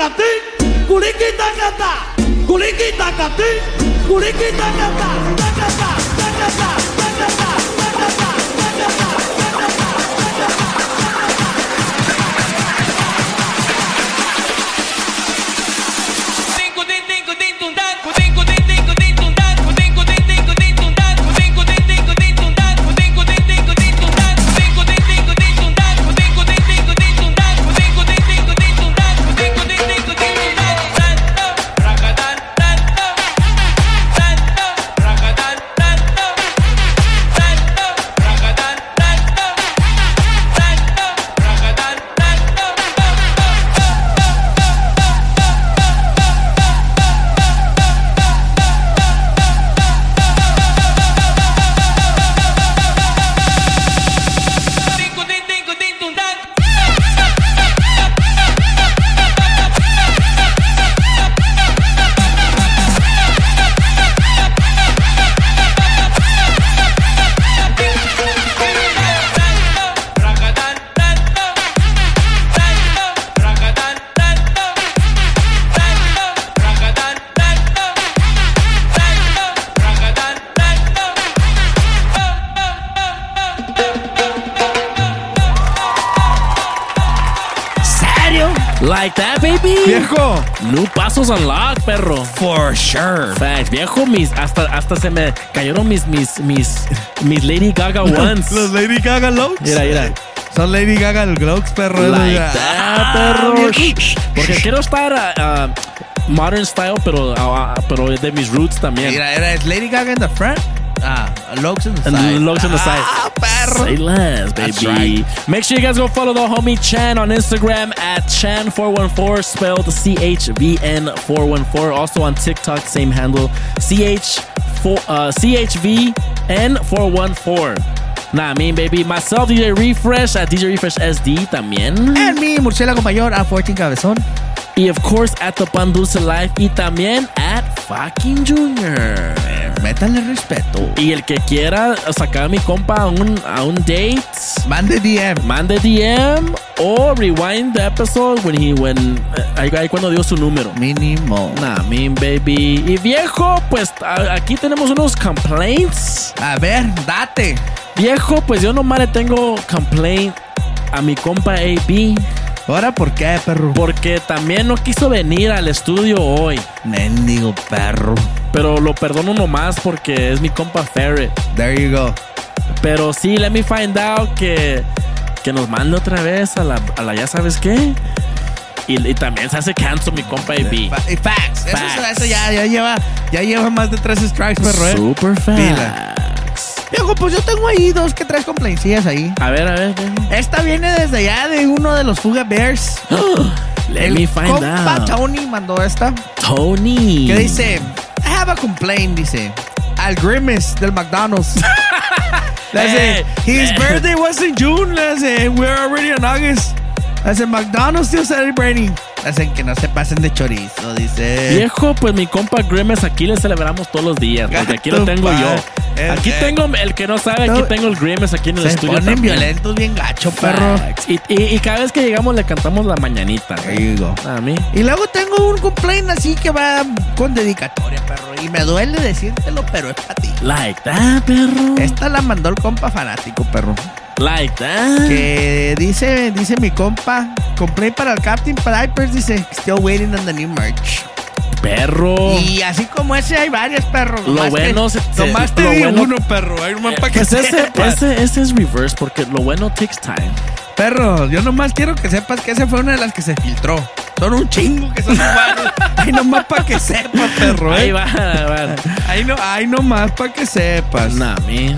katin, guriki takata Guriki takatin, guriki takata
Takata, takata, takata
viejo,
mis, hasta, hasta se me cayeron mis, mis, mis, mis Lady Gaga ones. (laughs)
Los Lady Gaga Looks.
Mira, mira.
Son Lady Gaga Looks, perro.
Like
Ah,
that, perro.
viejo.
Porque quiero estar ah, ah, modern style, pero, ah, ah, pero de mis roots también.
Mira, era Lady Gaga in the front. Ah, Looks in the side.
the looks on the side.
Ah, perro.
Say less, baby.
That's right.
Make sure you guys go follow the homie Chan on Instagram at Chan414, spelled C H V N 414. Also on TikTok, same handle, C H uh, CHVN414. Nah, I mean, baby. Myself, DJ Refresh at DJ Refresh SD también.
And me, Murciélago Mayor, at 14 Cabezón.
Y of course, at the Pan Dulce Life. Y también at fucking Junior.
Métanle respeto.
Y el que quiera sacar a mi compa a un, a un date,
Mande DM.
mande DM o rewind the episode when he when eh, ahí, ahí cuando dio su número.
Mínimo.
Nah, mean baby. Y viejo, pues a- aquí tenemos unos complaints.
A ver, date.
Viejo, pues yo nomás le tengo complaint a mi compa AB.
Ahora, ¿por qué, perro?
Porque también no quiso venir al estudio hoy.
Mendigo perro.
Pero lo perdono nomás porque es mi compa Ferret.
There you go.
Pero sí, let me find out que, que nos mande otra vez a la, a la ya sabes qué. Y, y también se hace cancel mi compa AB.
Fa- y Facts. Eso,
Facts.
eso ya, ya lleva, ya lleva más de tres strikes, perro. ¿eh?
Super
Pila. Viejo, pues yo tengo ahí dos que tres complaints ahí.
A ver, a ver. ¿qué?
Esta viene desde allá de uno de los Fuga Bears. (gasps)
Let
El
me find
compa
out.
Tony mandó esta.
Tony.
Que dice, I have a complaint, dice. Al Grimace del McDonald's. (laughs) (laughs) Le dice,
Eh,
his
eh.
birthday was in June. Le dice, we're already in August. Le dice, McDonald's still celebrating. Dicen que no se pasen de chorizo, dice.
Viejo, pues mi compa Grimes aquí le celebramos todos los días. Porque aquí lo tengo yo. Aquí tengo el que no sabe, aquí tengo el Grimes aquí en el
Se
estudio.
ponen
también.
violentos bien gacho, perro.
Y, y- y cada vez que llegamos le cantamos la mañanita.
There you go.
A mí.
Y luego tengo un complaint así que va con dedicatoria, perro. Y me duele decírtelo, pero es para ti.
Like that, perro.
Esta la mandó el compa fanático, perro.
Like that.
Que dice, dice mi compa, complaint para el Captain Pipers, dice, still waiting on the new merch.
Perro.
Y así como ese hay varios, perro.
Lo
Nomás
bueno
te,
se-
nomás te
lo
di
bueno-
uno, perro. Hay nomás para que
Pues ese, ese, ese es reverse porque lo bueno takes time.
Perro, yo nomás quiero que sepas que esa fue una de las que se filtró. Son un chingo que son iguales. (laughs) Ahí nomás para que sepas, perro. ¿eh?
Ahí va, va.
Ahí, no, ahí nomás para que sepas.
Nah, man.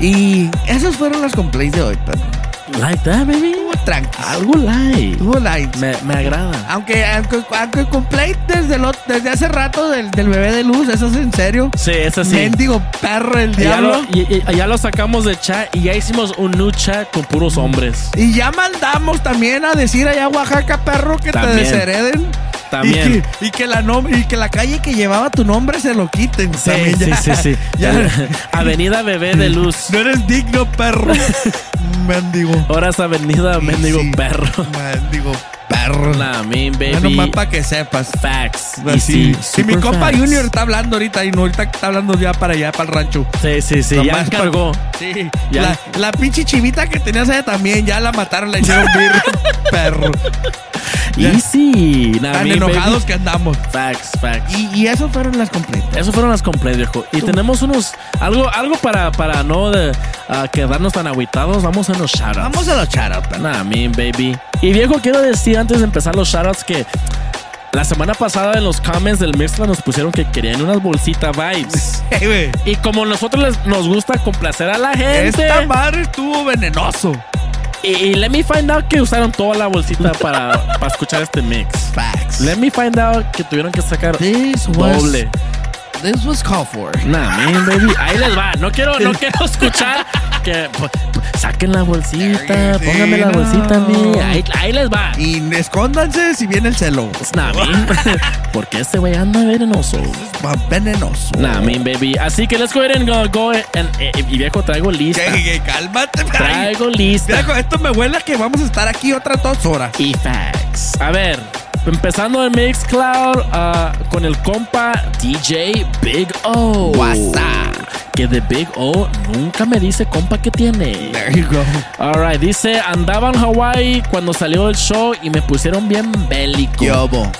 Y esas fueron las complaints de hoy, perro.
Like that, baby.
Tranqui.
Algo light.
Estuvo light.
Me, me agrada.
Aunque, aunque, aunque complaint desde, lo- desde hace rato del, del bebé de luz, eso es en serio.
Sí, eso sí.
Mendigo perro el
Y ya,
diablo.
lo, y- y- ya lo sacamos de chat y ya hicimos un new chat con puros hombres.
Y ya mandamos también a decir allá a Oaxaca, perro, que
También.
te deshereden.
También.
Y que, y que la nom- y que la calle que llevaba tu nombre se lo quiten.
Sí,
También
sí,
ya-
sí, sí. (laughs)
ya-
Avenida Bebé de Luz.
no eres digno, perro. (laughs) Mendigo.
Ahora es Avenida Mendigo
sí.
Perro.
Mendigo perro.
Nah, mean, baby.
Ya nomás para que sepas.
Facts. Y sí,
Y mi compa
facts.
Junior está hablando ahorita y no ahorita está hablando ya para allá, para el rancho.
Sí, sí, sí. Ya
pa-
cargó.
Sí.
Ya.
La, la pinche chivita que tenías allá también, ya la mataron, la hicieron (laughs) birra. perro. Ya.
Easy. Nah,
Tan enojados
baby.
que andamos.
Facts, facts.
Y, y eso fueron las completas.
Eso fueron las completas, viejo. Y tenemos unos. Algo, algo para, para no de, ah, quedarnos tan aguitados. Vamos a los shoutouts.
Vamos a los shoutouts,
mean, baby. Y viejo, quiero decir antes de empezar los shoutouts que. La semana pasada en los comments del Mixla nos pusieron que querían unas bolsitas vibes. (laughs)
Hey.
Y como nosotros les- nos gusta complacer a la gente.
Esta madre estuvo venenoso.
Y, y let me find out que usaron toda la bolsita para, (laughs) para escuchar este mix.
Facts.
Let me find out que tuvieron que sacar
This was-
doble.
This was called for.
Nah, man, baby. Ahí les va. No quiero, no quiero escuchar (laughs) que pues, saquen la bolsita.
Sí,
Póngame la
no.
bolsita a mí. Ahí, ahí les va.
Y escóndanse si viene el celo.
Nah, man. (laughs) Porque este güey anda venenoso.
Va venenoso.
Nah, man, baby. Así que let's go ahead and go. go and- eh, y viejo, traigo lista.
Que- que cálmate.
Traigo lista.
Viejo, esto me huele a que vamos a estar aquí otras dos horas.
y facts. A ver, empezando en Mixcloud ah, con el compa DJ Big O.
WhatsApp.
que The Big O nunca me dice compa que tiene.
There you go.
Alright, dice, andaba en Hawaii cuando salió el show y me pusieron bien bélico.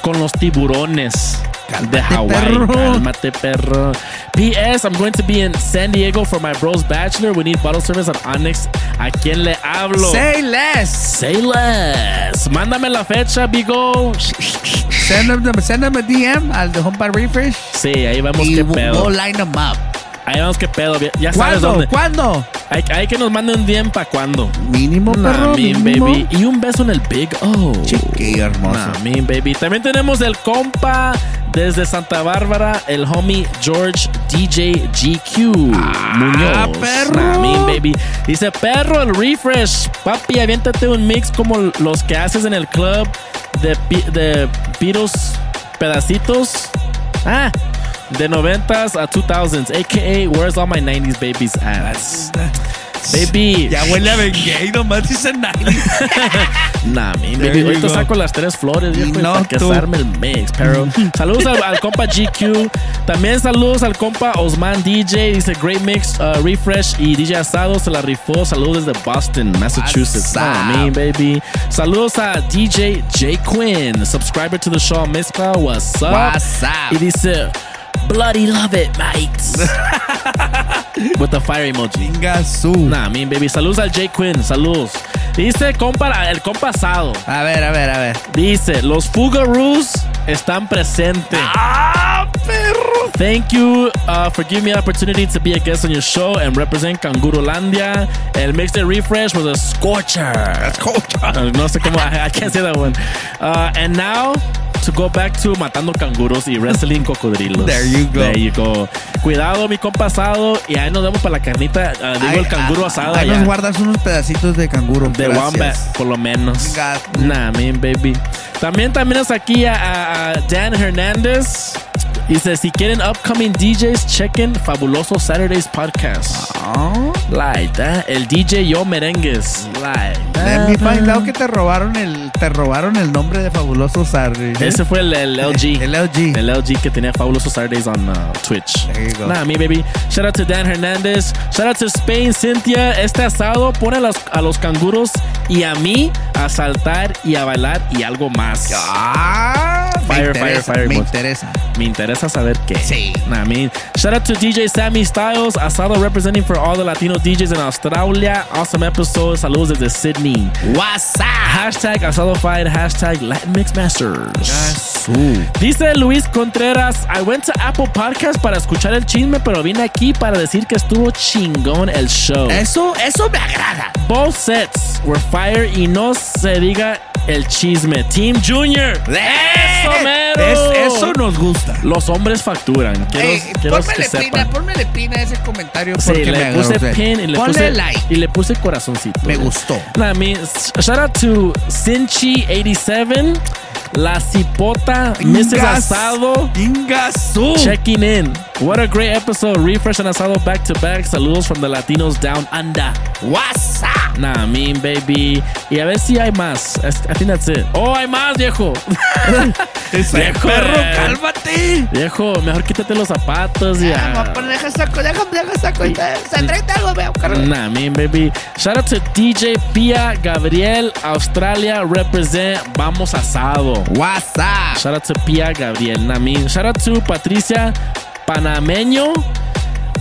Con los tiburones de Hawaii.
perro.
Cálmate, perro. P.S. I'm going to be in San Diego for my bro's bachelor. We need bottle service at Onyx. ¿A quién le hablo?
Say less.
Say less. Mándame la fecha, Bigo.
Send them, send them a DM al de Home Refresh.
Sí, ahí vamos
Y
qué
we'll
pedo.
line them up.
Ahí vamos qué pedo. Ya sabes
¿Cuándo?
dónde.
¿Cuándo?
Hay, hay que nos manden un DM para cuándo.
Mínimo, perro,
Nah,
mínimo.
baby. Y un beso en el Big O.
Chiquillo hermoso.
Nah, mean, baby. También tenemos el compa desde Santa Bárbara, el homie George DJ GQ Muñoz.
perro.
Nah, mean, baby. Dice, perro, el refresh. Papi, aviéntate un mix como los que haces en el club de, de Beatles pedacitos. Ah. De 90s a 2000s, aka Where's All My 90s Babies At? Baby.
Ya huele a Bengay, nomás dice nadie. (laughs)
Nah, mi baby. Ahorita saco las tres flores, viejo,
no
para
tú.
el mix, pero saludos al, al compa GQ. También saludos al compa Osman DJ. Dice Great Mix, uh, Refresh y DJ Asado se la rifó. Saludos desde Boston, Massachusetts. Nah, me, baby. Saludos a DJ J Quinn, subscriber to the show Mezcla. What's up?
What's up?
Y dice Bloody love it, mates. (laughs) With the fire emoji.
Ingazú.
Nah, mi baby. Saludos al J Quinn. Saludos. Dice compa, el compa asado.
A ver, a ver, a ver.
Dice, los Fugaroos están presentes.
¡Ah, perro!
Thank you uh, for giving me the opportunity to be a guest on your show and represent Cangurolandia. El Mixed Refresh was a scorcher. Uh, no sé cómo, I, I can't say that one. Uh, and now, to go back to matando canguros y wrestling cocodrilos.
There you go.
There you go. Cuidado, mi compa asado. Y ahí nos vemos para la carnita. uh, digo,
Ay,
el canguro
ah,
asado.
Ahí nos guardas unos pedacitos de canguro.
De. Wombat, por lo menos. Nah, man, baby. También también es aquí a, a- a Dan Hernández. Dice, si quieren upcoming DJs, chequen Fabuloso Saturdays Podcast. Like that. El DJ Yo Merengues. Like
Let me find out que te robaron el, te robaron el nombre de Fabuloso Sarri.
Ese fue el, el (laughs) LG.
El LG.
El LG que tenía Fabuloso Saturdays on uh, Twitch.
There you go.
Nah, me baby. Shout out to Dan Hernandez. Shout out to Spain, Cynthia. Este asado pone a los, a los canguros y a mí a saltar y a bailar y algo más.
Ah, me
Fire,
interesa,
fire, fire,
Me
boys.
interesa.
Me interesa saber qué.
Sí.
Nah, I mean, shout out to DJ Sammy Styles, Asado representing for all the Latino DJs in Australia. Awesome episode. Saludos desde Sydney.
What's up?
Hashtag AsadoFied, hashtag Latin Mix Masters.
Azul.
Dice Luis Contreras, I went to Apple Podcast para escuchar el chisme, pero vine aquí para decir que estuvo chingón el show.
Eso, eso me agrada.
Both sets were fire y no se diga el chisme. Team Junior. Eso, mero.
Es- eso nos gusta.
Los hombres facturan. Quiero,
Ey,
quiero que
pina,
sepan.
pónmele pina ese comentario porque
le puse pin y le
ponle
puse
like.
y le puse corazoncito.
Me gustó.
Shout out to Sinchi87, La Cipota, Mrs. Asado,
Ingazú.
checking in. What a great episode. Refresh and Asado back to back. Saludos from the Latinos down under.
What's up?
Nah, I mean, baby. Y a ver si hay más. I I think that's it. Oh, hay más, viejo. (laughs) Viejo,
perro,
eh.
cálmate.
Viejo, mejor quítate los zapatos y
Ah,
ah,
va a poner- deja saco, deja, deja saco. Algo, veo.
Nah, mean, baby. Shout out to DJ Pia Gabriel, Australia, represent Vamos Asado.
What's up?
Shout out to Pia Gabriel. Nah, mean. Shout out to Patricia Panameño,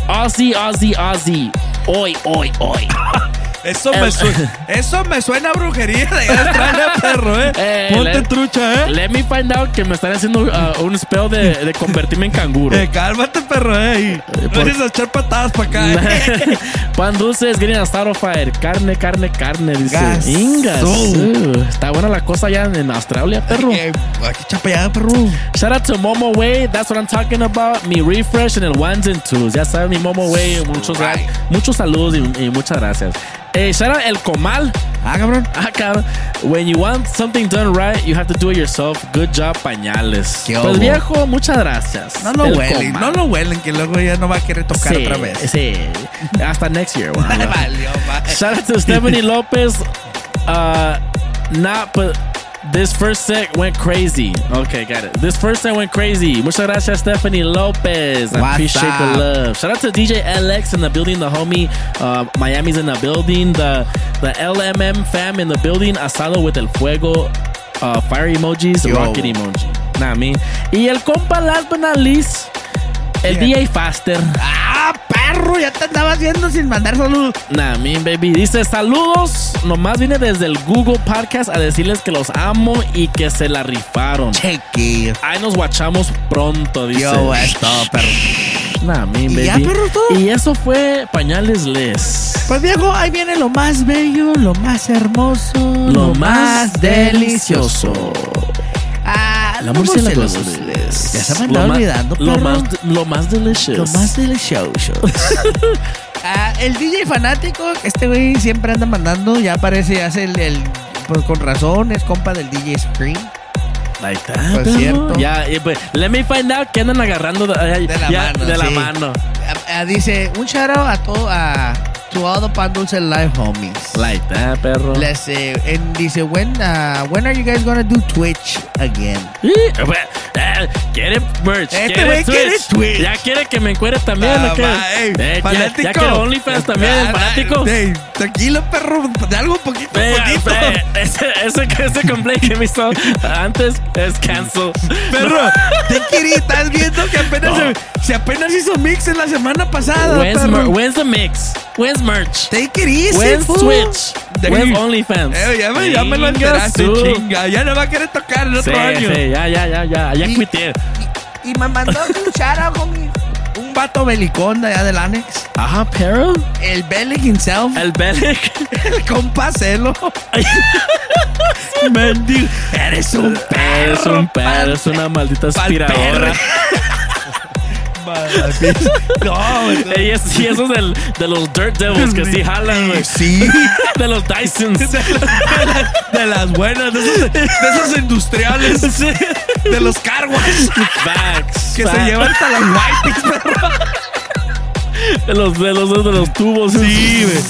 Aussie, Aussie, Aussie. Hoy, hoy, hoy.
Eso
El-
me, suena, eso me suena a brujería de Australia, perro, eh. (laughs)
Eh,
Ponte
let-
trucha, eh.
Let me find out que me están haciendo uh, un spell de, de convertirme en canguro.
Eh, cálmate, perro, eh. y
por-
Puedes echar patadas para acá, eh. (laughs)
Pan dulces, getting a start fire. Carne, carne, carne, dice.
Gas.
Ingas. Uh, está buena la cosa allá en Australia, perro.
Eh, Aquí chapellada, perro.
Shout out to Momo Way, that's what I'm talking about. Mi refresh en el ones and twos. Ya saben, mi Momo Way. Muchos,
Right.
muchos saludos y, y muchas gracias. Eh, shout out El Comal.
Ah, cabrón.
Ah, cabrón. When you want something done right, you have to do it yourself. Good job, pañales.
¿Qué
Pues viejo, muchas gracias.
No lo
El
huelen,
Comal.
no lo huelen, que luego ya no va a querer tocar
sí,
otra vez.
Sí. Hasta next year. bueno. (laughs)
Valió, va.
Shout out to Stephanie Lopez. Uh, not, but This first set went crazy. Okay, got it. This first set went crazy. Muchas gracias, Stephanie Lopez. I
What's
appreciate
up?
the love. Shout out to DJ LX in the building, the homie. Uh, Miami's in the building. The the LMM fam in the building. Asado with el fuego. Uh, fire emojis,
Yo.
rocket emoji. Nah, me. Y el compa last but not least, el DJ Faster.
¡Ah, Ya te andabas viendo sin mandar saludos.
Nah, me, baby. Dice, saludos. Nomás vine desde el Google Podcast a decirles que los amo y que se la rifaron.
Cheque.
Ahí nos guachamos pronto, dice.
Yo, esto, perro.
Nah, me,
¿Y
baby.
ya, perro, todo?
Y eso fue Pañales Les.
Pues viejo, ahí viene lo más bello, lo más hermoso,
Lo más delicioso. La. Les.
Ya se me
Lo
anda
ma-
olvidando,
Lo
perro.
más, lo más delicioso.
Lo más delicioso. Ah, el DJ fanático, este güey siempre anda mandando, ya parece, hace el, el- pues con razón, es compa del DJ Scream.
Like that,
Pues
perro.
cierto.
Ya, eh, pues, let me find out que andan agarrando de, ay,
De la
ya,
mano,
de la
sí.
mano.
Ah, ah, dice, un shout out a todo, a to all the Pan Dulce Live homies.
Like that, perro.
Les, eh, and dice, when, uh, when are you guys gonna do Twitch again?
Eh, quiere merch.
Este
quiere
güey quiere Twitch.
Ya quiere que me encuere también.
Ah, ey,
Eh, ya-
fanático.
Ya, quiere OnlyFans también,
Ah,
fanático.
ey, tranquilo, perro, de algo poquito, poquito.
ese, ese, ese complaint que me hizo antes es cancel.
Perro, (laughs) te quiere, estás viendo que apenas
No.
se, se apenas hizo mix en la semana pasada,
When's,
perro.
when's the mix? When's merch?
Take it easy,
When's
fool.
Twitch?
De-
OnlyFans?
Eh, ya, me, ya me lo enteraste, chinga. Ya no va a querer tocar el
Sí,
otro año.
sí, ya, ya, ya, ya, ya
Y-
quité.
Y me mandó un (laughs) shout homie. Un vato belicón de allá del Annex.
Ajá, pero
El Bellic himself.
el Bellic. (laughs)
El compa Celo. (laughs) Mendigo. Eres un perro.
Eres un perro,
pa'l-
es una maldita
No, güey.
Ey, es- y esos del, de los Dirt Devils que sí jalan, güey.
Sí. (laughs)
De los Dysons.
De las buenas, de esos, de esos industriales. (laughs) De los.
Facts.
Que se
facts.
llevan hasta las wipes, perro.
De los, de los, de los tubos.
Sí, güey.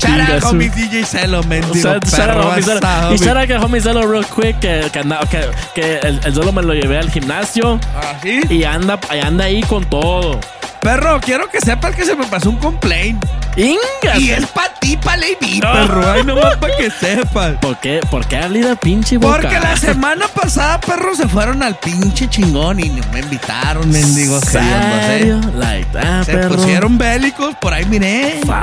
Shout out, homies DJ Celo, mendigo. Perro,
homie Y
homie.
shout out que homie Zelo real quick que, que, que, que el, el Zelo me lo llevé al gimnasio
¿Ah, sí?
y anda, y anda ahí con todo.
Perro, quiero que sepas que se me pasó un complaint.
¡Ingas!
Y es para ti, pa' Lady,
Ah.
perro. Ay, nomás para que sepas.
¿Por qué? ¿Por qué pinche boca?
Porque la semana pasada, perro, se fueron al pinche chingón y no me invitaron, mendigos.
¿Serio?
¿eh?
Like that,
Se
perro.
pusieron bélicos, por ahí miré.
Fuck.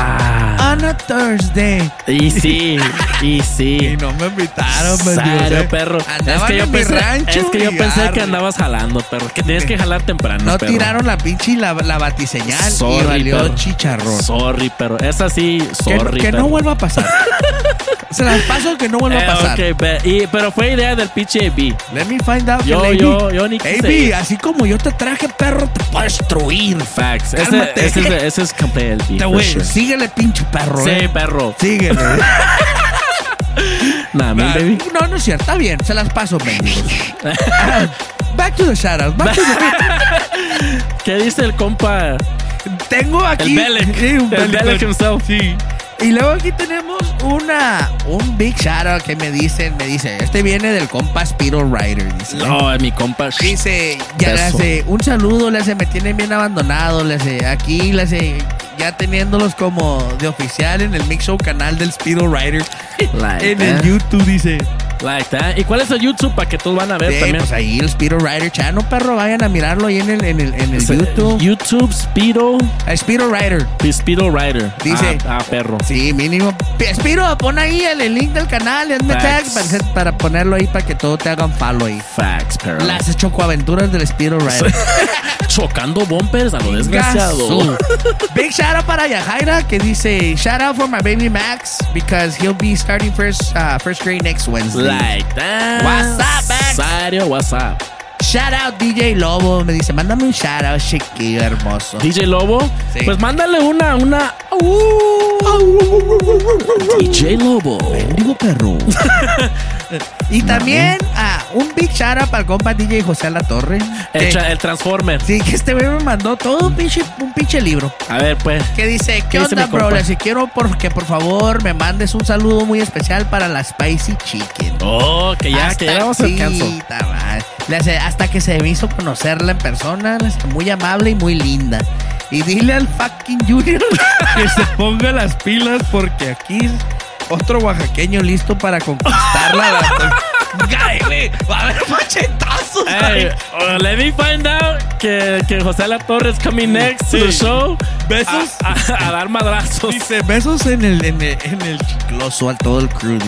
On a Thursday.
Y sí, y sí.
Y no me invitaron, mendigos. ¿eh?
perro. Es
Andaban
que yo
en mi
pensé,
rancho
es que yo
y
pensé que andabas jalando, perro. Que tienes que jalar temprano,
No
perro.
tiraron la pinche la, la batiseñal y
Sorry,
valió
perro.
chicharrón.
Sorry, pero es así, sorry, (laughs)
que no vuelva a pasar. Se las paso que no vuelva
Eh,
a pasar.
ok, be- y- pero fue idea del pinche AB.
Let me find out.
Yo- yo- yo ni quise
AB, así como yo te traje, perro, te puedo destruir.
Facts. Ese,
Cálmate.
ese, es, ese es campeón del
güey,
sure.
síguele, pinche perro.
Sí,
eh.
perro.
Síguele. (laughs)
Nah, mi
Ah,
baby.
No, no es cierto. Está bien. Se las paso, mendigos. (laughs) Back to the shoutouts. Back to the...
¿Qué dice el compa?
Tengo aquí...
El Belek.
Sí, un
El
Belek.
Himself.
Sí. Y luego aquí tenemos una... Un big shoutout que me dicen... Me dice... Este viene del compa Spiro Rider. Dice.
No, mi compa.
Dice, ya le hace un saludo, le hace, me tienen bien abandonado, le hace, aquí le hace, ya teniéndolos como de oficial en el Mix Show canal del Speedo Rider. (laughs)
Like
en el. YouTube dice.
Like that. ¿Y cuál es el YouTube para que todos van a ver
Sí,
también?
pues ahí el Speedo Rider Channel, perro, vayan a mirarlo ahí en el, en el, en el YouTube.
YouTube Speedo.
A Speedo Rider.
Speedo Rider.
Dice-
Ah, ah, perro.
Sí, mínimo. Spiro, pon ahí el, el link del canal hazme tag para, para ponerlo ahí para que todo te hagan follow ahí.
Facts, perro.
Las chocoaventuras del Speedo Rider. (laughs)
Chocando bumpers a lo desgraciado. (laughs)
Big shout out para Yajaira que dice shout out for my baby Max because he'll be starting first uh, first grade next Wednesday.
Like that.
What's up, Max?
Serio, what's up?
Shout out DJ Lobo me dice mándame un shout out chiquillo hermoso.
DJ Lobo.
Sí.
Pues mándale una, una. Uh, DJ Lobo.
Digo perro. (laughs) (laughs) y también ah, un big shout out para el compa DJ José La Torre.
El, el Transformer.
Sí, que este güey me mandó todo un pinche, un pinche libro.
A ver, pues.
Que dice, ¿qué,
¿Qué
onda, bro? Si quiero por- que por favor me mandes un saludo muy especial para la Spicy Chicken.
Oh, que ya, que ya vamos al
sí, hace, hasta que se me hizo conocerla en persona, muy amable y muy linda. Y dile al fucking Junior (laughs) que se ponga las pilas porque aquí otro oaxaqueño listo para conquistarla. (laughs) Güey, va a haber machetazos.
Hey,
güey.
uh, let me find out que, que José La Torre is coming next to the show.
Besos.
A, a- a dar madrazos.
Dice, besos en el, en el, en el chicloso al todo el crew.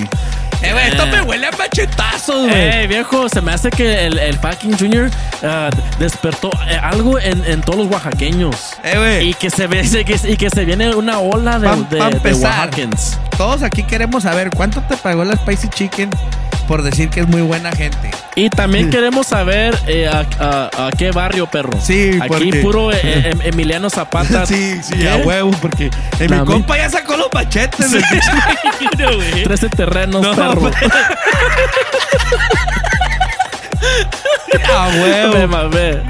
Eh, güey, esto me huele a machetazos, güey.
Ey, viejo, se me hace que el, el fucking Junior uh, despertó eh, algo en, en todos los oaxaqueños.
Eh, güey.
Y que se ve y que, y que se viene una ola de,
Pa-
de,
pa'
de
empezar.
Oaxacans.
Todos aquí queremos saber cuánto te pagó la Spicy Chicken por decir que es muy buena gente.
Y también queremos saber eh, a, a- a qué barrio, perro.
Sí,
Aquí
porque-
puro eh, eh, (laughs) em- Emiliano Zapata.
Sí, sí,
¿Qué?
a huevo, porque eh, mi compa ya sacó los machetes. pinche- güey. (laughs)
13 terrenos,
No,
perro. (laughs)
a
Me
huevo.
mamé.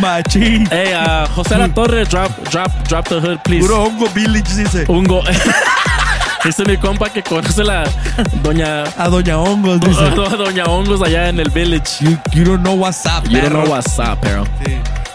Machín.
Hey, uh, José La Torre, drop, drop, drop the hood, please.
Puro hongo village, dice.
Hongo. Dice mi compa que conoce la doña
A Doña Hongos, dice. (laughs)
doña Hongos allá en el village.
You, you don't know what's up,
You don't know what's up, pero.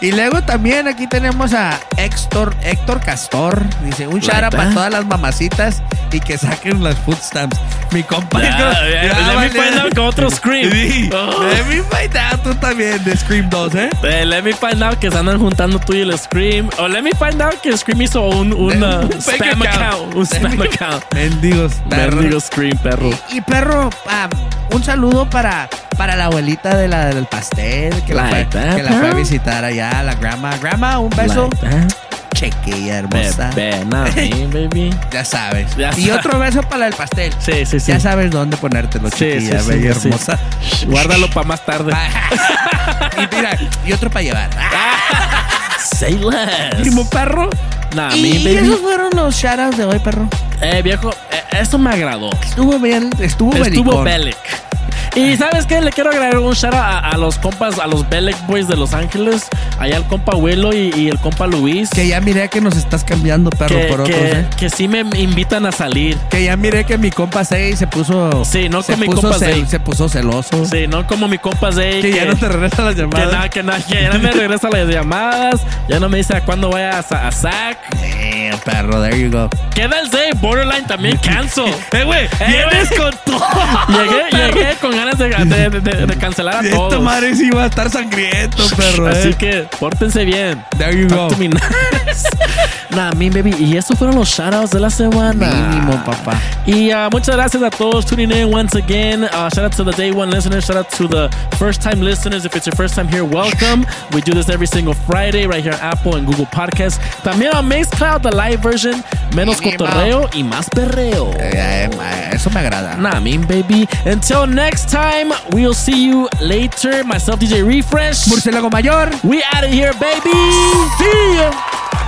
Y luego también aquí tenemos a Héctor, Héctor Castor. Dice, un
that.
para todas las mamacitas y que saquen las food stamps. Mi compa.
Let me find out con otro Scream.
Sí.
Oh.
Let me find out tú también de Scream 2, ¿eh?
Eh, let me find out que se andan juntando tú y el Scream. O let me find out que Scream hizo un, (laughs) un, uh, spam
account.
Un spam account.
Mendigos.
Mendigo Scream, perro.
Y perro, ah, un saludo para, para la abuelita de la, del pastel que, la, fue, que la fue a visitar allá, la grandma. Grandma, un beso.
Like.
Chequeya hermosa.
Bebé, nah, (laughs) me, baby.
Ya sabes.
Ya
y
sabes.
otro beso para el pastel.
Sí, sí, sí.
Ya sabes dónde ponértelo,
Sí, sí,
chiquilla,
sí,
bella
sí.
hermosa.
Guárdalo para más tarde. (laughs)
y mira, y otro para llevar. (laughs)
Say less.
Primo perro.
Nah,
y
baby.
esos fueron los shoutouts de hoy, perro.
Eh, viejo, eh, eso me agradó.
Estuvo bien, estuvo,
Estuvo
belicón.
Y ¿sabes qué? Le quiero agregar un shout out a, a los compas, a los Bellic Boys de Los Ángeles. Allá el compa Abuelo y, y el compa Luis.
Que ya miré que nos estás cambiando, perro,
que,
por otros,
que-
¿eh?
que sí me invitan a salir.
Que ya miré que mi compa Zay se puso.
Sí, no con mi compa Zay.
Se puso celoso.
Sí, no como mi compa Zay.
Que ya no te regresa las
que,
llamadas.
que na- que ya no me regresa las llamadas. Ya no me dice a cuándo vaya a, a SAC.
Damn, perro, there you go.
Queda el Zay, Borderline también cancel. (laughs)
Eh, güey,
Eh,
vienes con todo.
Llegué, llegué con ganas de, de- de- de cancelar a
Esta
todos.
madre sí va a estar sangriento, perro.
Así
eh.
que pórtense bien.
There you
Talk
go.
to me nice. (laughs) nah, mi baby. Y esos fueron los shoutouts de la semana.
Mínimo, papá.
Y uh, muchas gracias a todos tuning in once again. Uh, shout out to the day one listeners. Shout out to the first time listeners. If it's your first time here, welcome. We do this every single Friday right here on Apple and Google Podcasts. También on Mixcloud, the live version. Menos
Mínimo.
cotorreo y más perreo.
Eh, eh, eso me agrada.
Nah, mean baby. Until next time, we'll see you later. Myself, DJ Refresh.
Murciélago mayor.
We out of here, baby. See ya.